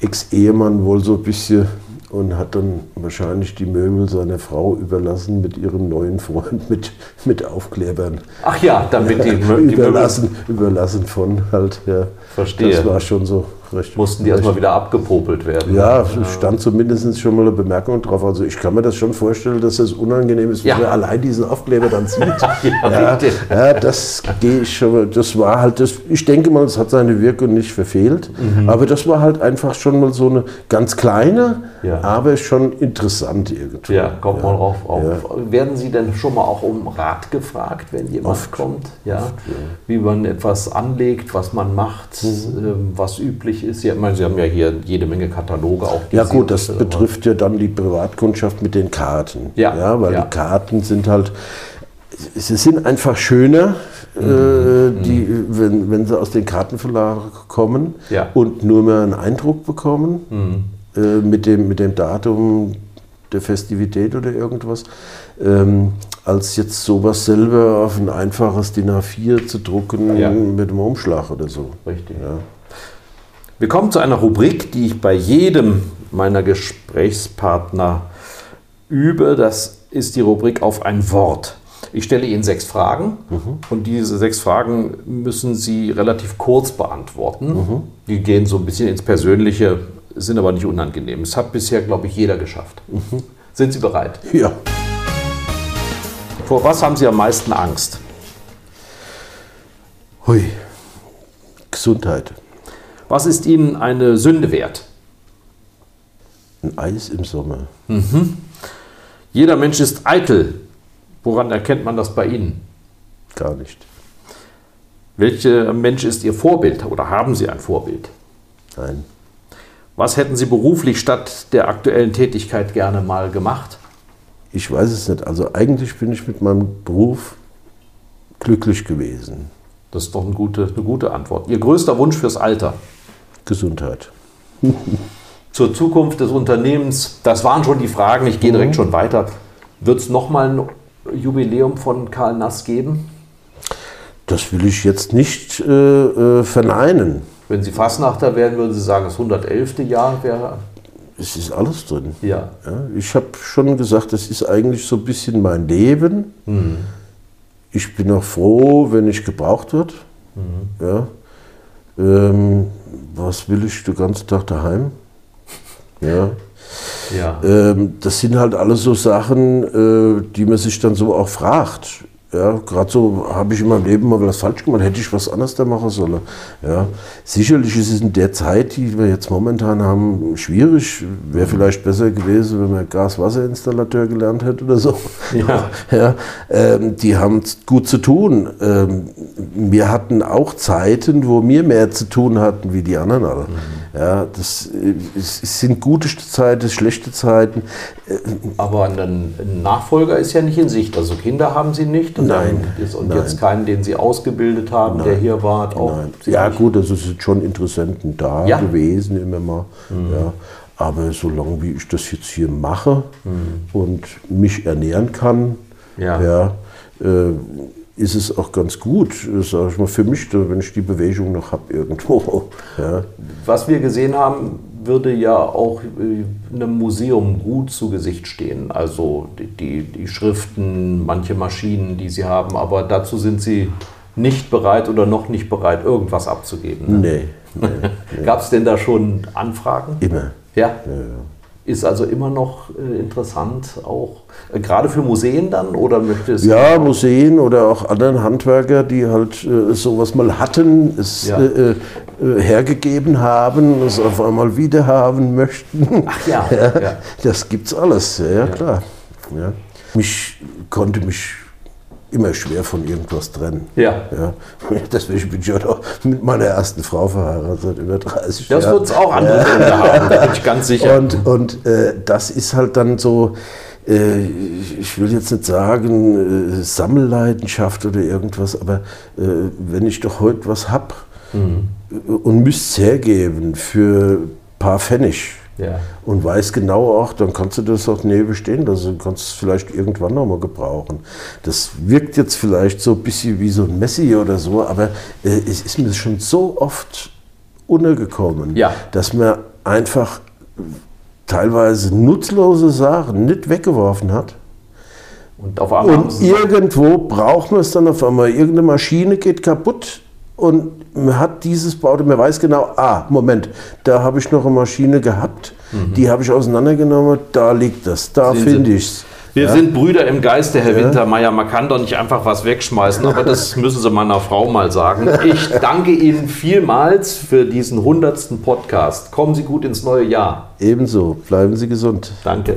Speaker 4: Ex-Ehemann wohl so ein bisschen und hat dann wahrscheinlich die Möbel seiner Frau überlassen mit ihrem neuen Freund mit, mit Aufklebern.
Speaker 3: Ach ja, damit die, die Möbel
Speaker 4: überlassen, überlassen von halt, ja.
Speaker 3: Verstehe.
Speaker 4: Das war schon so recht.
Speaker 3: mussten die erstmal wieder abgepopelt werden.
Speaker 4: Ja, es stand zumindest schon mal eine Bemerkung drauf. Also ich kann mir das schon vorstellen, dass das unangenehm ist,
Speaker 3: Ja.
Speaker 4: wenn man allein diesen Aufkleber dann sieht.
Speaker 3: Ja,
Speaker 4: ja,
Speaker 3: richtig.
Speaker 4: ja, das gehe ich schon. mal- Das war halt das. Ich denke mal, es hat seine Wirkung nicht verfehlt.
Speaker 3: Mhm.
Speaker 4: Aber das war halt einfach schon mal so eine ganz kleine,
Speaker 3: Ja.
Speaker 4: aber schon interessant irgendwie.
Speaker 3: Ja, kommt mal drauf auf.
Speaker 4: Ja.
Speaker 3: Werden Sie denn schon mal auch um Rat gefragt, wenn jemand
Speaker 4: Oft.
Speaker 3: kommt? Ja? Wie man etwas anlegt, was man macht,
Speaker 4: Mhm.
Speaker 3: ähm, was üblich ist. Ja, ich meine, Sie haben ja hier jede Menge Kataloge auch.
Speaker 4: Ja
Speaker 3: Sie
Speaker 4: gut, das
Speaker 3: aber-
Speaker 4: betrifft ja dann die Privatkundschaft mit den Karten.
Speaker 3: Ja,
Speaker 4: weil
Speaker 3: ja.
Speaker 4: die Karten sind halt, sie sind einfach schöner,
Speaker 3: Mhm.
Speaker 4: äh, die, wenn, wenn sie aus den Kartenverlagen kommen
Speaker 3: Ja.
Speaker 4: und nur mehr einen Eindruck bekommen
Speaker 3: Mhm.
Speaker 4: äh, mit, dem, mit dem Datum der Festivität oder irgendwas, ähm, als jetzt sowas selber auf ein einfaches DIN A4 zu drucken
Speaker 3: Ja.
Speaker 4: mit einem Umschlag oder so.
Speaker 3: Richtig.
Speaker 4: Ja.
Speaker 3: Wir kommen zu einer Rubrik, die ich bei jedem meiner Gesprächspartner übe. Das ist die Rubrik auf ein Wort. Ich stelle Ihnen sechs Fragen und diese sechs Fragen müssen Sie relativ kurz beantworten. Die gehen so ein bisschen ins Persönliche, sind aber nicht unangenehm. Es hat bisher, glaube ich, jeder geschafft. Sind Sie bereit?
Speaker 4: ja.
Speaker 3: Vor was haben Sie am meisten Angst?
Speaker 4: Hui. Gesundheit.
Speaker 3: Was ist Ihnen eine Sünde wert?
Speaker 4: Ein Eis im Sommer.
Speaker 3: Jeder Mensch ist eitel. Woran erkennt man das bei Ihnen?
Speaker 4: Gar nicht.
Speaker 3: Welcher Mensch ist Ihr Vorbild oder haben Sie ein Vorbild?
Speaker 4: Nein.
Speaker 3: Was hätten Sie beruflich statt der aktuellen Tätigkeit gerne mal gemacht?
Speaker 4: Ich weiß es nicht. Also eigentlich bin ich mit meinem Beruf glücklich gewesen.
Speaker 3: Das ist doch eine gute, eine gute Antwort. Ihr größter Wunsch fürs Alter?
Speaker 4: Gesundheit.
Speaker 3: Zur Zukunft des Unternehmens? Das waren schon die Fragen. Ich gehe direkt schon weiter. Wird es nochmal ein Jubiläum von Karl Nass geben?
Speaker 4: Das will ich jetzt nicht äh, äh, verneinen.
Speaker 3: Wenn Sie Fassnachter wären, würden Sie sagen, das 111. Jahr wäre.
Speaker 4: es ist alles drin.
Speaker 3: Ja.
Speaker 4: Ja, ich habe schon gesagt, das ist eigentlich so ein bisschen mein Leben.
Speaker 3: Mhm.
Speaker 4: Ich bin auch froh, wenn ich gebraucht wird.
Speaker 3: Mhm.
Speaker 4: Ja. Ähm, was will ich den ganzen Tag daheim? Ja.
Speaker 3: Ja.
Speaker 4: Ähm, das sind halt alles so Sachen, äh, die man sich dann so auch fragt. Ja, gerade so habe ich in meinem Leben mal was falsch gemacht, hätte ich was anderes da machen sollen. Ja, sicherlich ist es in der Zeit, die wir jetzt momentan haben, schwierig. Wäre vielleicht besser gewesen, wenn man Gas-Wasser-Installateur gelernt hätte oder so.
Speaker 3: Ja.
Speaker 4: ja ähm, die haben gut zu tun. Ähm, wir hatten auch Zeiten, wo wir mehr zu tun hatten wie die anderen alle. Ja, das es, sind gute Zeiten, schlechte Zeiten.
Speaker 3: Aber ein, Nachfolger ist ja nicht in Sicht. Also Kinder haben sie nicht. Und
Speaker 4: Nein,
Speaker 3: ist, und
Speaker 4: nein.
Speaker 3: jetzt keinen, den sie ausgebildet haben, der hier war. Auch
Speaker 4: Nein. Ja
Speaker 3: nicht.
Speaker 4: gut, also es sind schon Interessenten da
Speaker 3: Ja. Mhm.
Speaker 4: gewesen immer mal. Ja. Aber solange wie ich das jetzt hier mache und mich ernähren kann,
Speaker 3: Mhm. Ja.
Speaker 4: ja, äh, ist es auch ganz gut, sage ich mal, für mich, wenn ich die Bewegung noch habe irgendwo. Ja.
Speaker 3: Was wir gesehen haben, würde ja auch äh, einem Museum gut zu Gesicht stehen. Also die, die, Schriften, manche Maschinen, die sie haben, aber dazu sind sie nicht bereit oder noch nicht bereit, irgendwas abzugeben. Ne?
Speaker 4: Nee, nee,
Speaker 3: Gab es denn da schon Anfragen?
Speaker 4: immer.
Speaker 3: Ja.
Speaker 4: Ja, ja.
Speaker 3: Ist also immer noch äh, interessant, auch äh, gerade für Museen dann oder möchte es?
Speaker 4: Ja, Museen oder auch anderen Handwerker, die halt äh, sowas mal hatten, es
Speaker 3: Ja.
Speaker 4: äh, äh, hergegeben haben, es auf einmal wieder haben möchten.
Speaker 3: Ach ja, ja.
Speaker 4: Das gibt's alles, ja, ja, klar. Ja. Mich konnte mich immer schwer von irgendwas trennen.
Speaker 3: Ja.
Speaker 4: Ja. Deswegen bin ich auch mit meiner ersten Frau verheiratet, seit über 30
Speaker 3: Das
Speaker 4: Jahren.
Speaker 3: wird es auch andere Gründe haben, da bin ich ganz sicher.
Speaker 4: Und, und äh, das ist halt dann so, äh, ich- will jetzt nicht sagen äh, Sammelleidenschaft oder irgendwas, aber äh, wenn ich doch heute was hab äh, und müsste es hergeben für ein paar Pfennig
Speaker 3: Ja.
Speaker 4: und weiß genau auch, dann kannst du das auch neben stehen lassen, du kannst es vielleicht irgendwann nochmal gebrauchen. Das wirkt jetzt vielleicht so ein bisschen wie so ein Messi oder so, aber äh, es ist mir schon so oft untergekommen,
Speaker 3: Ja.
Speaker 4: dass man einfach teilweise nutzlose Sachen nicht weggeworfen hat.
Speaker 3: Und auf
Speaker 4: Und irgendwo braucht man es dann auf einmal. Irgendeine Maschine geht kaputt und man hat dieses Bauteil, man weiß genau, ah, Moment, da habe ich noch eine Maschine gehabt, die habe ich auseinandergenommen, da liegt das, da
Speaker 3: Mhm.
Speaker 4: Finde ich es.
Speaker 3: Wir sind Brüder im Geiste, Herr Wintermeyer. Man kann doch nicht einfach was wegschmeißen, aber das müssen Sie meiner Frau mal sagen. Ich danke Ihnen vielmals für diesen hundertsten Podcast. Kommen Sie gut ins neue Jahr.
Speaker 4: Ebenso, bleiben Sie gesund.
Speaker 3: Danke.